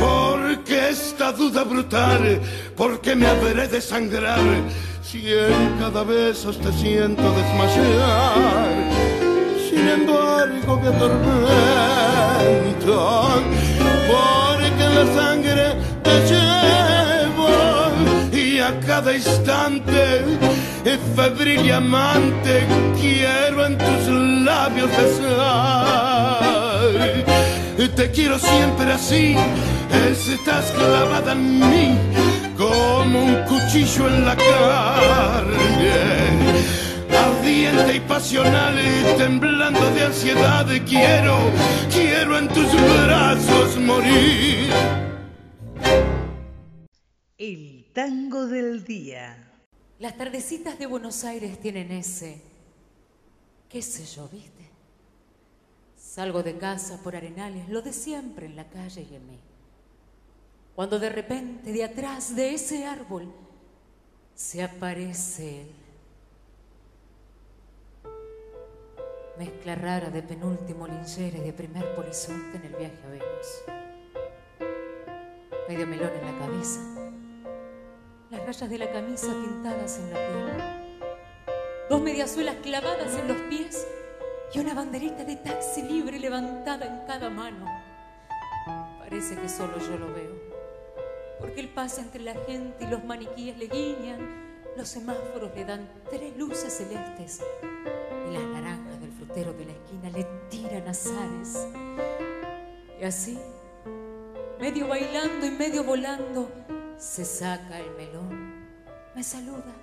porque esta duda brutal, porque me habré de sangrar si en cada beso te siento desmayar. Sin embargo me atormento, porque la sangre te llevo y a cada instante febril y amante quiero en tus labios besar. Te quiero siempre así, estás clavada en mí como un cuchillo en la carne. Ardiente y pasional, temblando de ansiedad, quiero, quiero en tus brazos morir. El tango del día. Las tardecitas de Buenos Aires tienen ese, qué sé yo, ¿viste? Salgo de casa por arenales, lo de siempre en la calle y en mí. Cuando de repente de atrás de ese árbol se aparece él. Mezcla rara de penúltimo linchera y de primer polizonte en el viaje a Venus. Medio melón en la cabeza las rayas de la camisa pintadas en la piel, dos mediasuelas clavadas en los pies y una banderita de taxi libre levantada en cada mano. Parece que solo yo lo veo, porque él pasa entre la gente y los maniquíes le guiñan, los semáforos le dan tres luces celestes y las naranjas del frutero de la esquina le tiran azares. Y así, medio bailando y medio volando, se saca el melón, me saluda,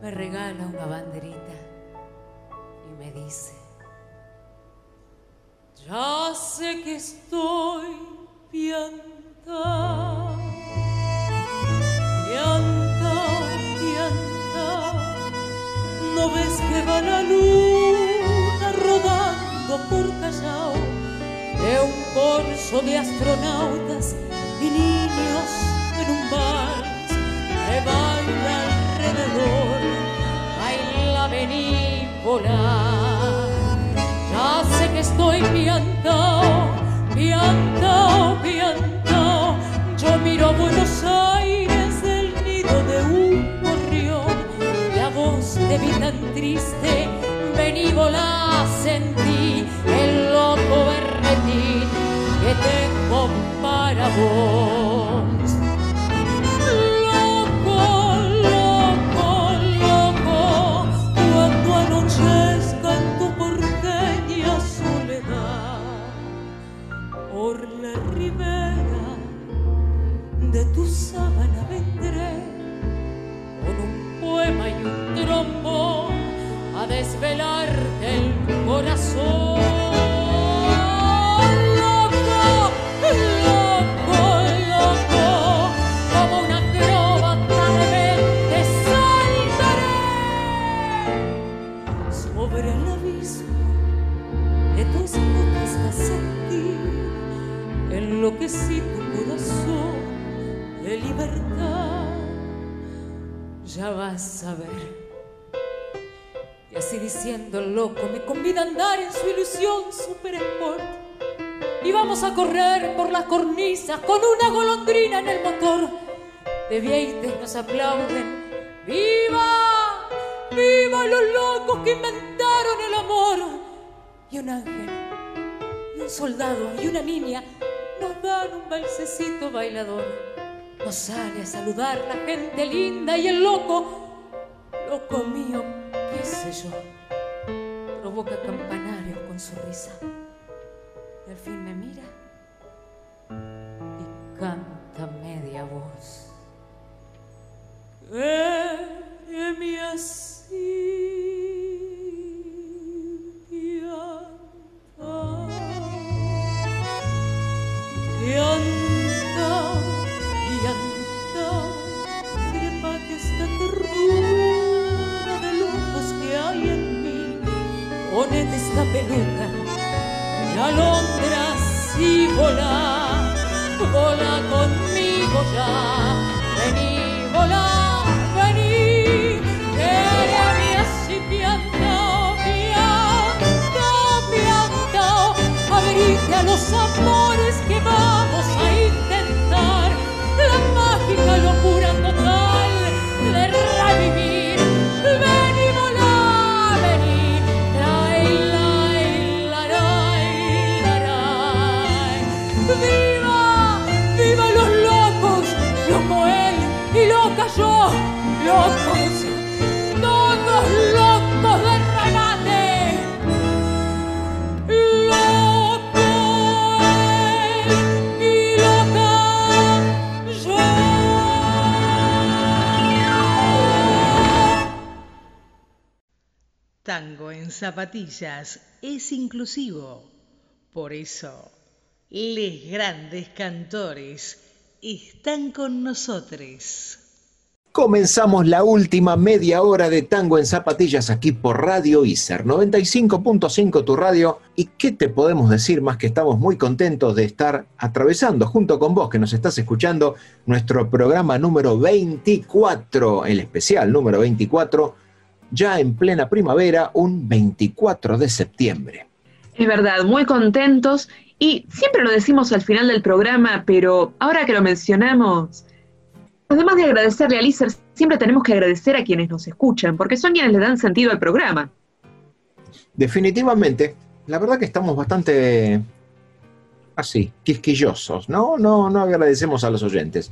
me regala una banderita y me dice, ya sé que estoy pianta, pianta, pianta, no ves que va la luna rodando por Callao de un corso de astronautas y niños en un vals que baila alrededor, baila venir volar. Ya sé que estoy piantao, piantao, piantao. Yo miro a Buenos Aires del nido de un gorrión, la voz de mi tan triste, vení volá, sentí el loco berretín que tengo para vos. Loco, loco, loco, cuando anochezca en tu porteña soledad, por la ribera de tu sábana vendré con un poema y un trombón a desvelarte el corazón. Loco, loco, loco, como una acróbata de mente saltaré sobre el abismo de tus botas a sentir enloquecí tu corazón de libertad. Ya vas a ver. Así diciendo loco me convida a andar en su ilusión super sport. Y vamos a correr por las cornisas con una golondrina en el motor. De vieites nos aplauden. ¡Viva! ¡Viva los locos que inventaron el amor! Y un ángel, y un soldado, y una niña nos dan un balsecito bailador. Nos sale a saludar la gente linda y el loco, loco mío, qué sé yo, provoca campanarios con su risa. Y al fin me mira y canta media voz. Quéreme zapatillas es inclusivo. Por eso, les grandes cantores están con nosotros. Comenzamos la última media hora de tango en zapatillas aquí por Radio ICER 95.5 tu radio. ¿Y qué te podemos decir más que estamos muy contentos de estar atravesando junto con vos que nos estás escuchando nuestro programa número 24, el especial número 24, ya en plena primavera, un 24 de septiembre. Es verdad, muy contentos y siempre lo decimos al final del programa, pero ahora que lo mencionamos, además de agradecerle a Lícer, siempre tenemos que agradecer a quienes nos escuchan, porque son quienes le dan sentido al programa. Definitivamente, la verdad que estamos bastante así, quisquillosos, ¿no? No, no agradecemos a los oyentes.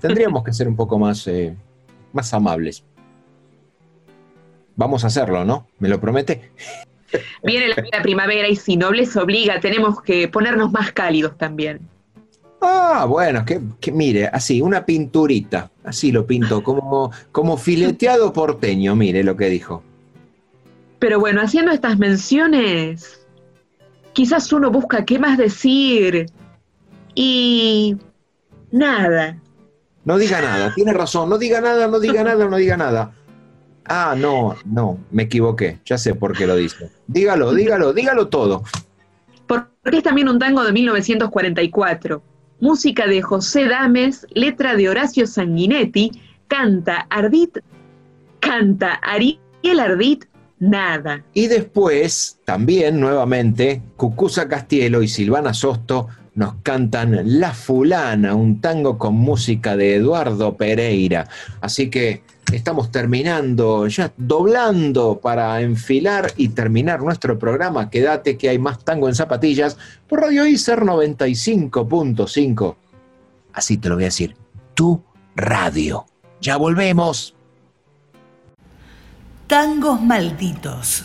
Tendríamos que ser un poco más, eh, más amables. Vamos a hacerlo, ¿no? ¿Me lo promete? *laughs* Viene la, la primavera y si no les obliga, tenemos que ponernos más cálidos también. Ah, bueno, que, que mire, así, una pinturita, así lo pinto, como, como fileteado porteño, mire lo que dijo. Pero bueno, haciendo estas menciones, quizás uno busca qué más decir y nada. No diga nada, tiene razón, no diga nada, no diga nada, no diga nada. Ah, no, no, me equivoqué, ya sé por qué lo dice. Dígalo, dígalo, dígalo todo. Porque es también un tango de 1944. Música de José Dames, letra de Horacio Sanguinetti, canta Ardit, canta Ariel Ardit, nada. Y después, también nuevamente, Cucuza Castielo y Silvana Sosto nos cantan La Fulana, un tango con música de Eduardo Pereira. Así que estamos terminando, ya doblando para enfilar y terminar nuestro programa. Quédate que hay más tango en zapatillas por Radio ICER 95.5. Así te lo voy a decir, tu radio. Ya volvemos. Tangos malditos.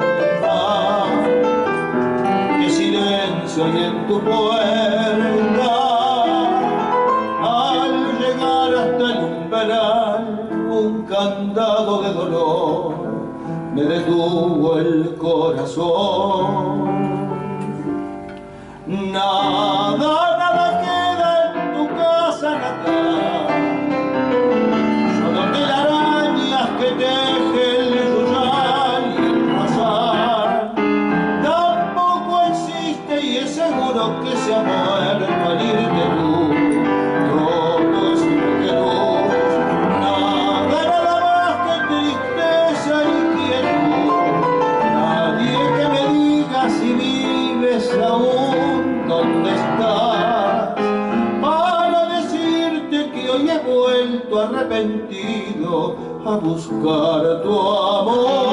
hay en tu puerta. Al llegar hasta el umbral, un candado de dolor me detuvo el corazón. Nada a buscar tu amor.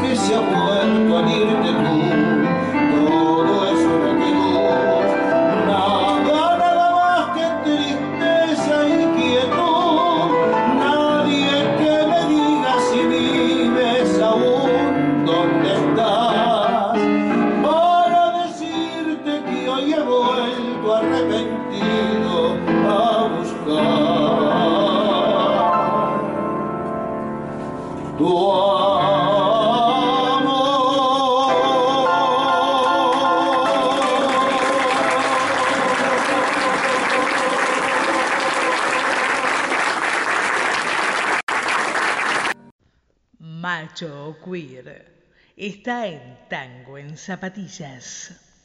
对想我 está en Tango en Zapatillas.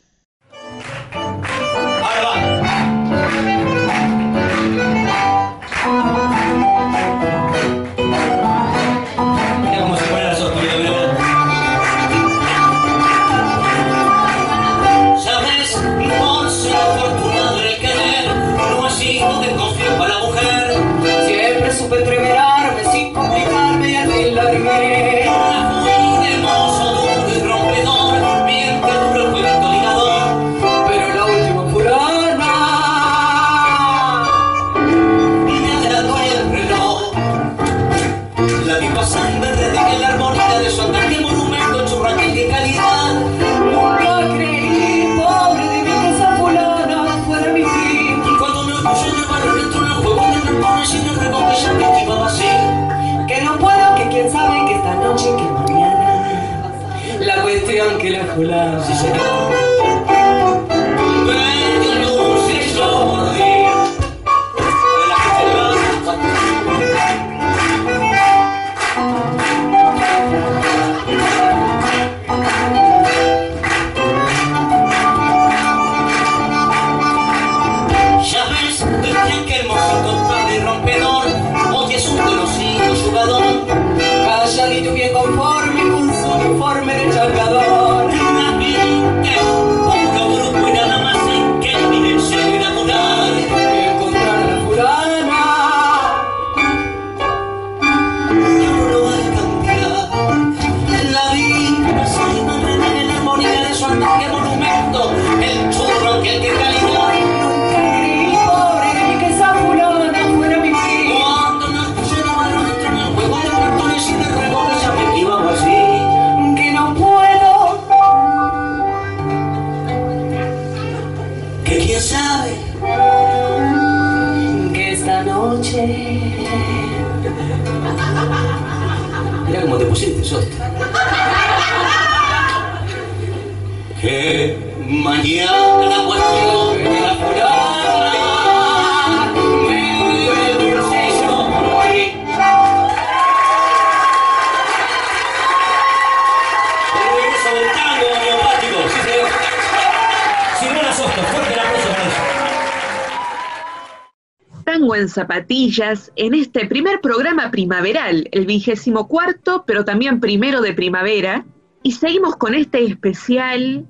zapatillas en este primer programa primaveral, el vigésimo cuarto, pero también primero de primavera. Y seguimos con este especial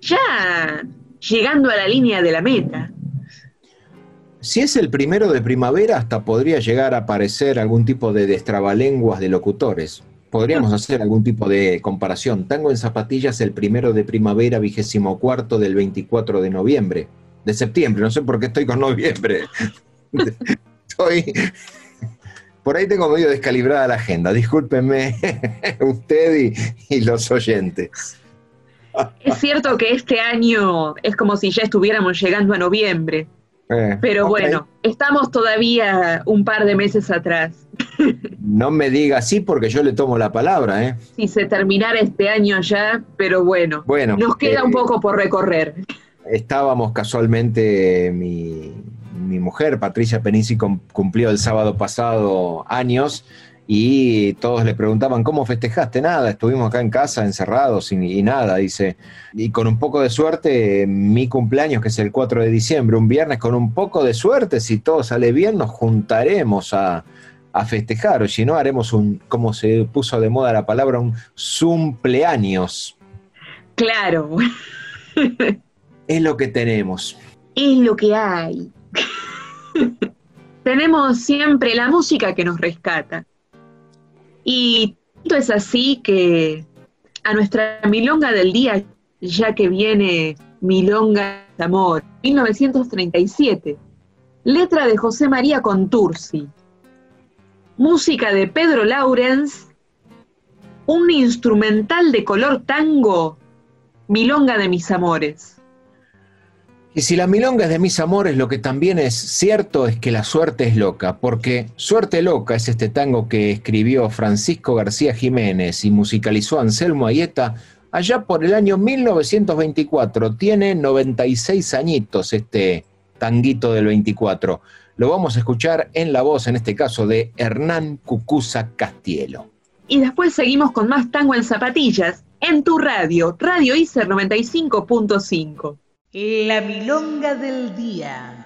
ya llegando a la línea de la meta. Si es el primero de primavera, hasta podría llegar a aparecer algún tipo de destrabalenguas de locutores. Podríamos hacer algún tipo de comparación. Tango en zapatillas el primero de primavera, vigésimo cuarto del 24 de noviembre. De septiembre, no sé por qué estoy con noviembre. *laughs* Estoy Por ahí tengo medio descalibrada la agenda. Discúlpenme *laughs* usted y, los oyentes. Es cierto que este año es como si ya estuviéramos llegando a noviembre. Eh, pero bueno, estamos todavía un par de meses atrás. No me diga así porque yo le tomo la palabra, ¿eh? Si se terminara este año ya, pero bueno, bueno nos queda un eh, poco por recorrer. Estábamos casualmente mi, mujer, Patricia Penisi, cumplió el sábado pasado años y todos le preguntaban, ¿cómo festejaste? Nada, estuvimos acá en casa encerrados y, nada, dice. Y con un poco de suerte, mi cumpleaños, que es el 4 de diciembre, un viernes, con un poco de suerte, si todo sale bien, nos juntaremos a, a festejar, o si no, haremos un, como se puso de moda la palabra, un cumpleaños. Claro. *laughs* es lo que tenemos. Es lo que hay. *laughs* *laughs* Tenemos siempre la música que nos rescata. Y tanto es así que a nuestra milonga del día, ya que viene Milonga de Amor, 1937, letra de José María Contursi, música de Pedro Laurens, un instrumental de color tango, Milonga de mis amores. Y si la milonga es de mis amores, lo que también es cierto es que la suerte es loca, porque Suerte Loca es este tango que escribió Francisco García Jiménez y musicalizó Anselmo Ayeta allá por el año 1924. Tiene 96 añitos este tanguito del 24. Lo vamos a escuchar en la voz, en este caso, de Hernán Cucuza Castielo. Y después seguimos con más tango en zapatillas, en tu radio, Radio ICER 95.5. La milonga del día.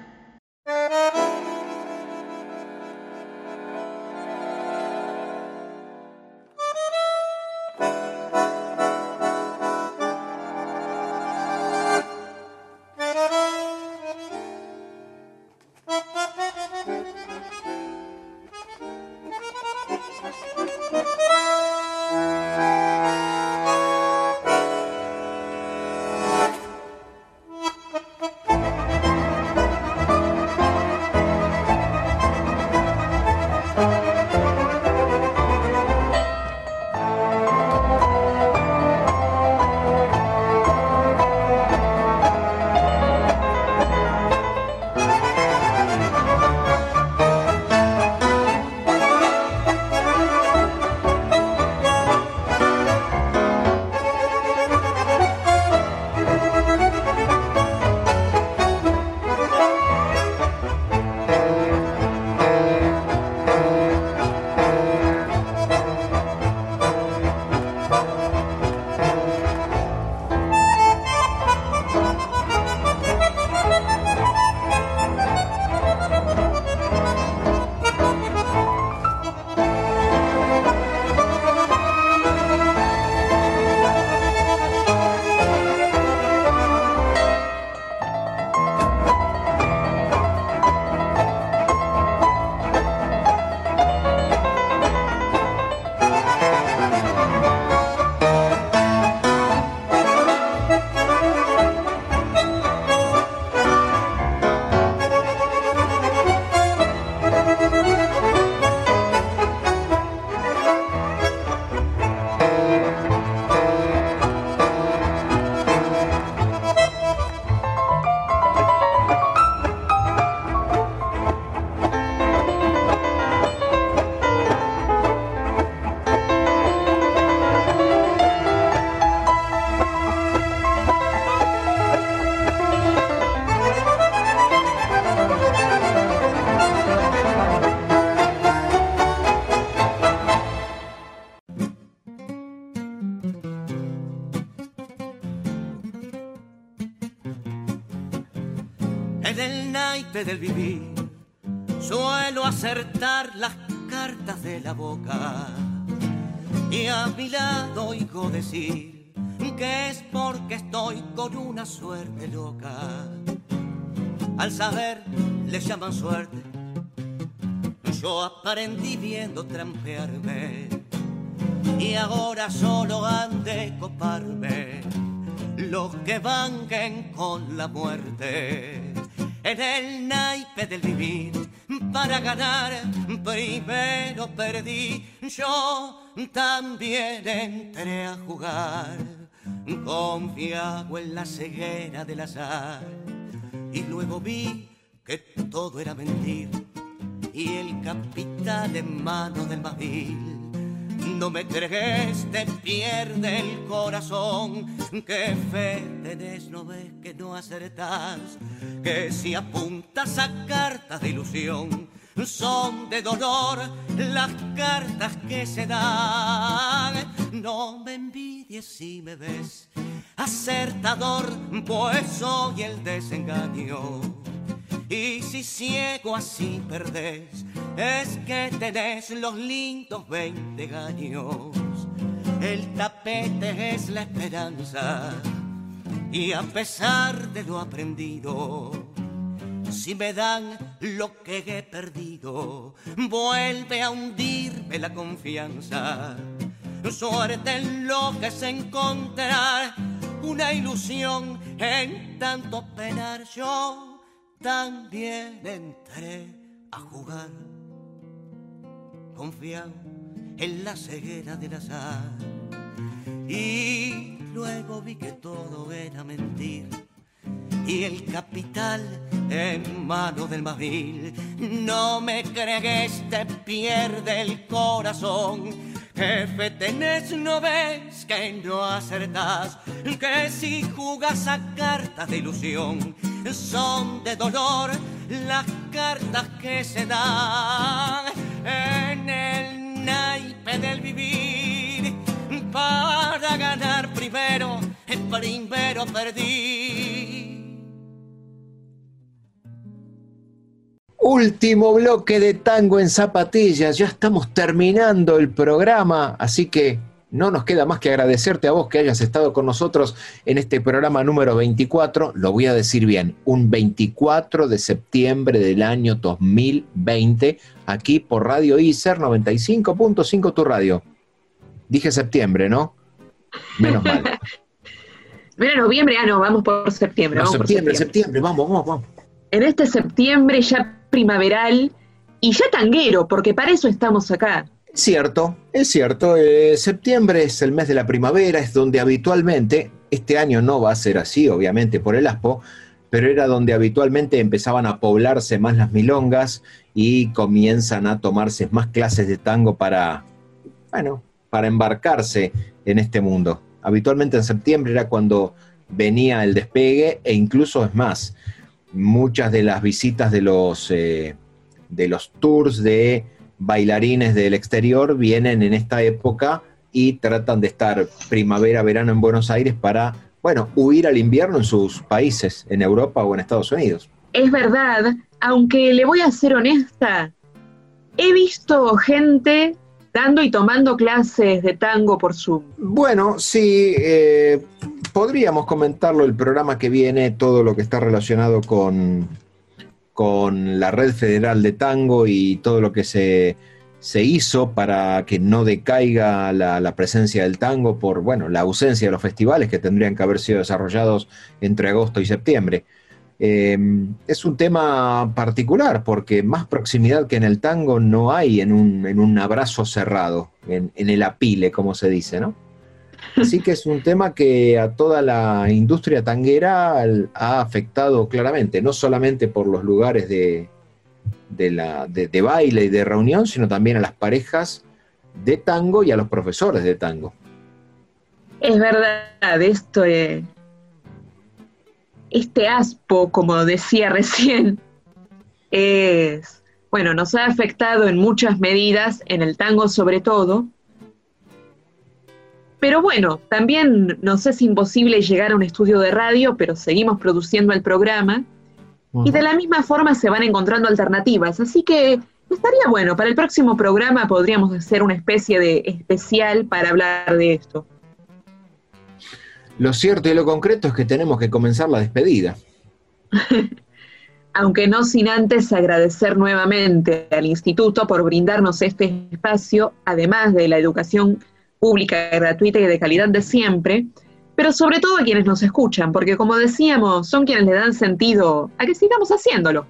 Aprendí viendo trampearme. Y ahora solo han de coparme. Los que banquen con la muerte en el naipe del vivir. Para ganar primero perdí, yo también entré a jugar, confiado en la ceguera del azar, y luego vi que todo era mentir, y el capital en manos del más vil. No me crees, te pierde el corazón. Que fe tenés, no ves que no acertás. Que si apuntas a cartas de ilusión, son de dolor las cartas que se dan. No me envidies si me ves acertador, pues soy el desengaño. Y si ciego así perdés, es que tenés los lindos 20 años. El tapete es la esperanza, y a pesar de lo aprendido, si me dan lo que he perdido, vuelve a hundirme la confianza. Suerte en lo que se encontrar una ilusión en tanto penar. Yo también entré a jugar, confiado en la ceguera del azar. Y luego vi que todo era mentir y el capital en mano del más No me crees, te pierde el corazón. Jefe, tenés, no ves que no acertás, que si jugas a cartas de ilusión, son de dolor las cartas que se dan en el naipe del vivir. Para ganar primero, primero perdí. Último bloque de tango en zapatillas, ya estamos terminando el programa, así que no nos queda más que agradecerte a vos que hayas estado con nosotros en este programa número 24, lo voy a decir bien, un 24 de septiembre del año 2020, aquí por Radio ICER 95.5 tu radio. Dije septiembre, ¿no? Menos mal. *laughs* Mira, noviembre, ah, no, vamos por septiembre. No, vamos septiembre, por septiembre, vamos, vamos, vamos. En este septiembre ya primaveral y ya tanguero, porque para eso estamos acá. Cierto, es cierto. Eh, septiembre es el mes de la primavera, es donde habitualmente, este año no va a ser así, obviamente, por el ASPO, pero era donde habitualmente empezaban a poblarse más las milongas y comienzan a tomarse más clases de tango para, bueno, para embarcarse en este mundo. Habitualmente en septiembre era cuando venía el despegue e incluso es más, muchas de las visitas de los, eh, de los tours de bailarines del exterior vienen en esta época y tratan de estar primavera, verano en Buenos Aires para, bueno, huir al invierno en sus países, en Europa o en Estados Unidos. Es verdad, aunque le voy a ser honesta, he visto gente dando y tomando clases de tango por Zoom. Bueno, sí, eh, podríamos comentarlo el programa que viene, todo lo que está relacionado con, con la Red Federal de Tango y todo lo que se, hizo para que no decaiga la, presencia del tango por bueno, la ausencia de los festivales que tendrían que haber sido desarrollados entre agosto y septiembre. Eh, es un tema particular porque más proximidad que en el tango no hay en un, abrazo cerrado, en, el apile, como se dice, ¿no? Así que es un tema que a toda la industria tanguera ha afectado claramente, no solamente por los lugares de, de, baile y de reunión, sino también a las parejas de tango y a los profesores de tango. Es verdad, esto es, este aspo, como decía recién, es, bueno, nos ha afectado en muchas medidas, en el tango sobre todo, pero bueno, también nos es imposible llegar a un estudio de radio, pero seguimos produciendo el programa. Y de la misma forma se van encontrando alternativas. Así que estaría bueno, para el próximo programa podríamos hacer una especie de especial para hablar de esto. Lo cierto y lo concreto es que tenemos que comenzar la despedida. *laughs* Aunque no sin antes agradecer nuevamente al instituto por brindarnos este espacio, además de la educación pública, gratuita y de calidad de siempre, pero sobre todo a quienes nos escuchan, porque como decíamos, son quienes le dan sentido a que sigamos haciéndolo.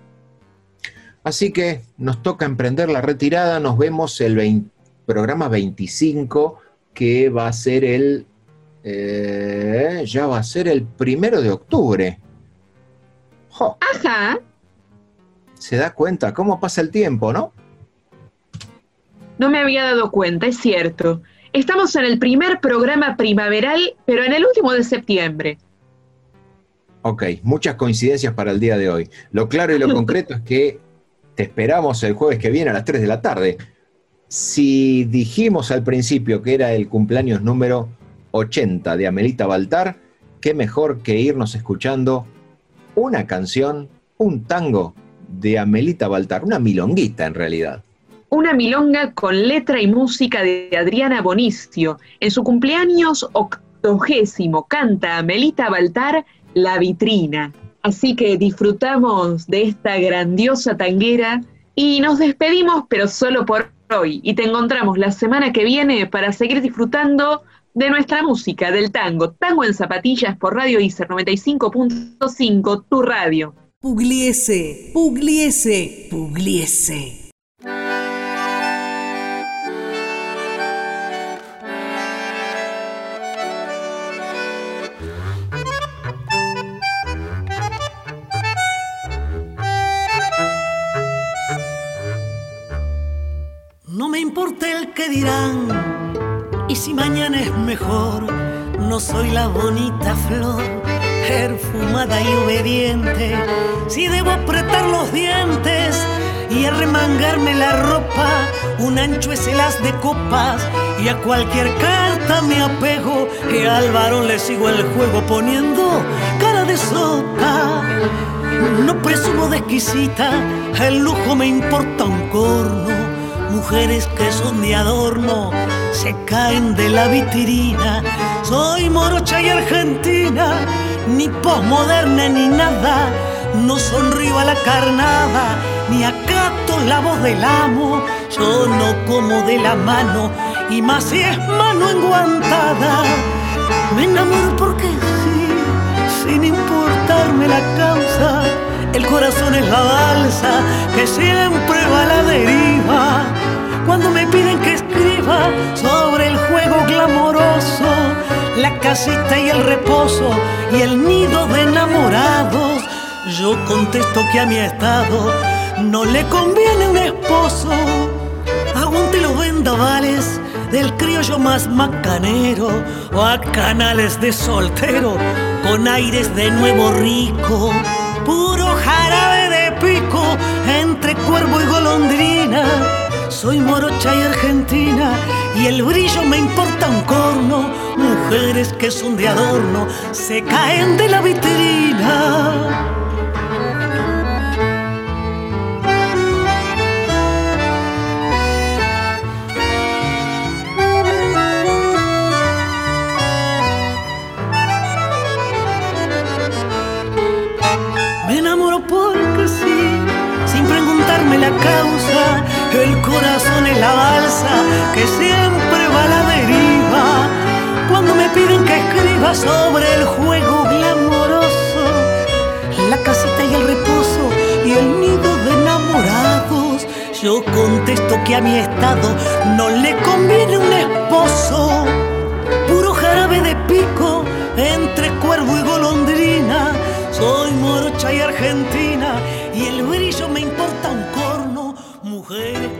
Así que nos toca emprender la retirada, nos vemos el programa 25, que va a ser el eh, ya va a ser el primero de octubre. Ajá. Se da cuenta cómo pasa el tiempo, ¿no? No me había dado cuenta, es cierto. Estamos en el primer programa primaveral, pero en el último de septiembre. Ok, muchas coincidencias para el día de hoy. Lo claro y lo *laughs* concreto es que te esperamos el jueves que viene a las 3 de la tarde. Si dijimos al principio que era el cumpleaños número 80 de Amelita Baltar, qué mejor que irnos escuchando una canción, un tango de Amelita Baltar, una milonguita en realidad. Una milonga con letra y música de Adriana Bonicio. En su cumpleaños octogésimo canta Amelita Baltar La Vitrina. Así que disfrutamos de esta grandiosa tanguera y nos despedimos, pero solo por hoy. Y te encontramos la semana que viene para seguir disfrutando de nuestra música, del tango. Tango en zapatillas por Radio ICER 95.5, tu radio. Pugliese, Pugliese, Pugliese. Que dirán, y si mañana es mejor, no soy la bonita flor, perfumada y obediente. Si debo apretar los dientes y arremangarme la ropa, un ancho es el as de copas y a cualquier carta me apego y al varón le sigo el juego poniendo cara de sota. No presumo de exquisita, el lujo me importa un corno mujeres que son de adorno se caen de la vitrina. Soy morocha y argentina, ni posmoderna ni nada. No sonrío a la carnada, ni acato la voz del amo. Yo no como de la mano, y más si es mano enguantada. Me enamoro porque sí, sin importarme la causa. El corazón es la balsa que siempre va a la deriva cuando me piden que escriba sobre el juego glamoroso, la casita y el reposo y el nido de enamorados. Yo contesto que a mi estado no le conviene un esposo. Aguante los vendavales del criollo más macanero o a canales de soltero con aires de nuevo rico. Puro jarabe de pico entre cuervo y golondrina soy morocha y argentina y el brillo me importa un corno. Mujeres que son de adorno se caen de la vitrina. Me enamoro porque sí, sin preguntarme la causa el corazón es la balsa que siempre va a la deriva. Cuando me piden que escriba sobre el juego glamoroso, la casita y el reposo y el nido de enamorados, yo contesto que a mi estado no le conviene un esposo. Puro jarabe de pico entre cuervo y golondrina. Soy morocha y argentina y el brillo me importa un corno.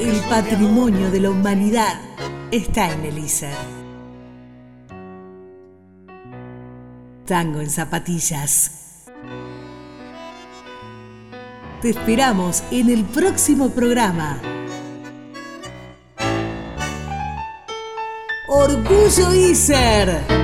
El patrimonio de la humanidad está en el Tango en zapatillas. Te esperamos en el próximo programa. Orgullo ISER.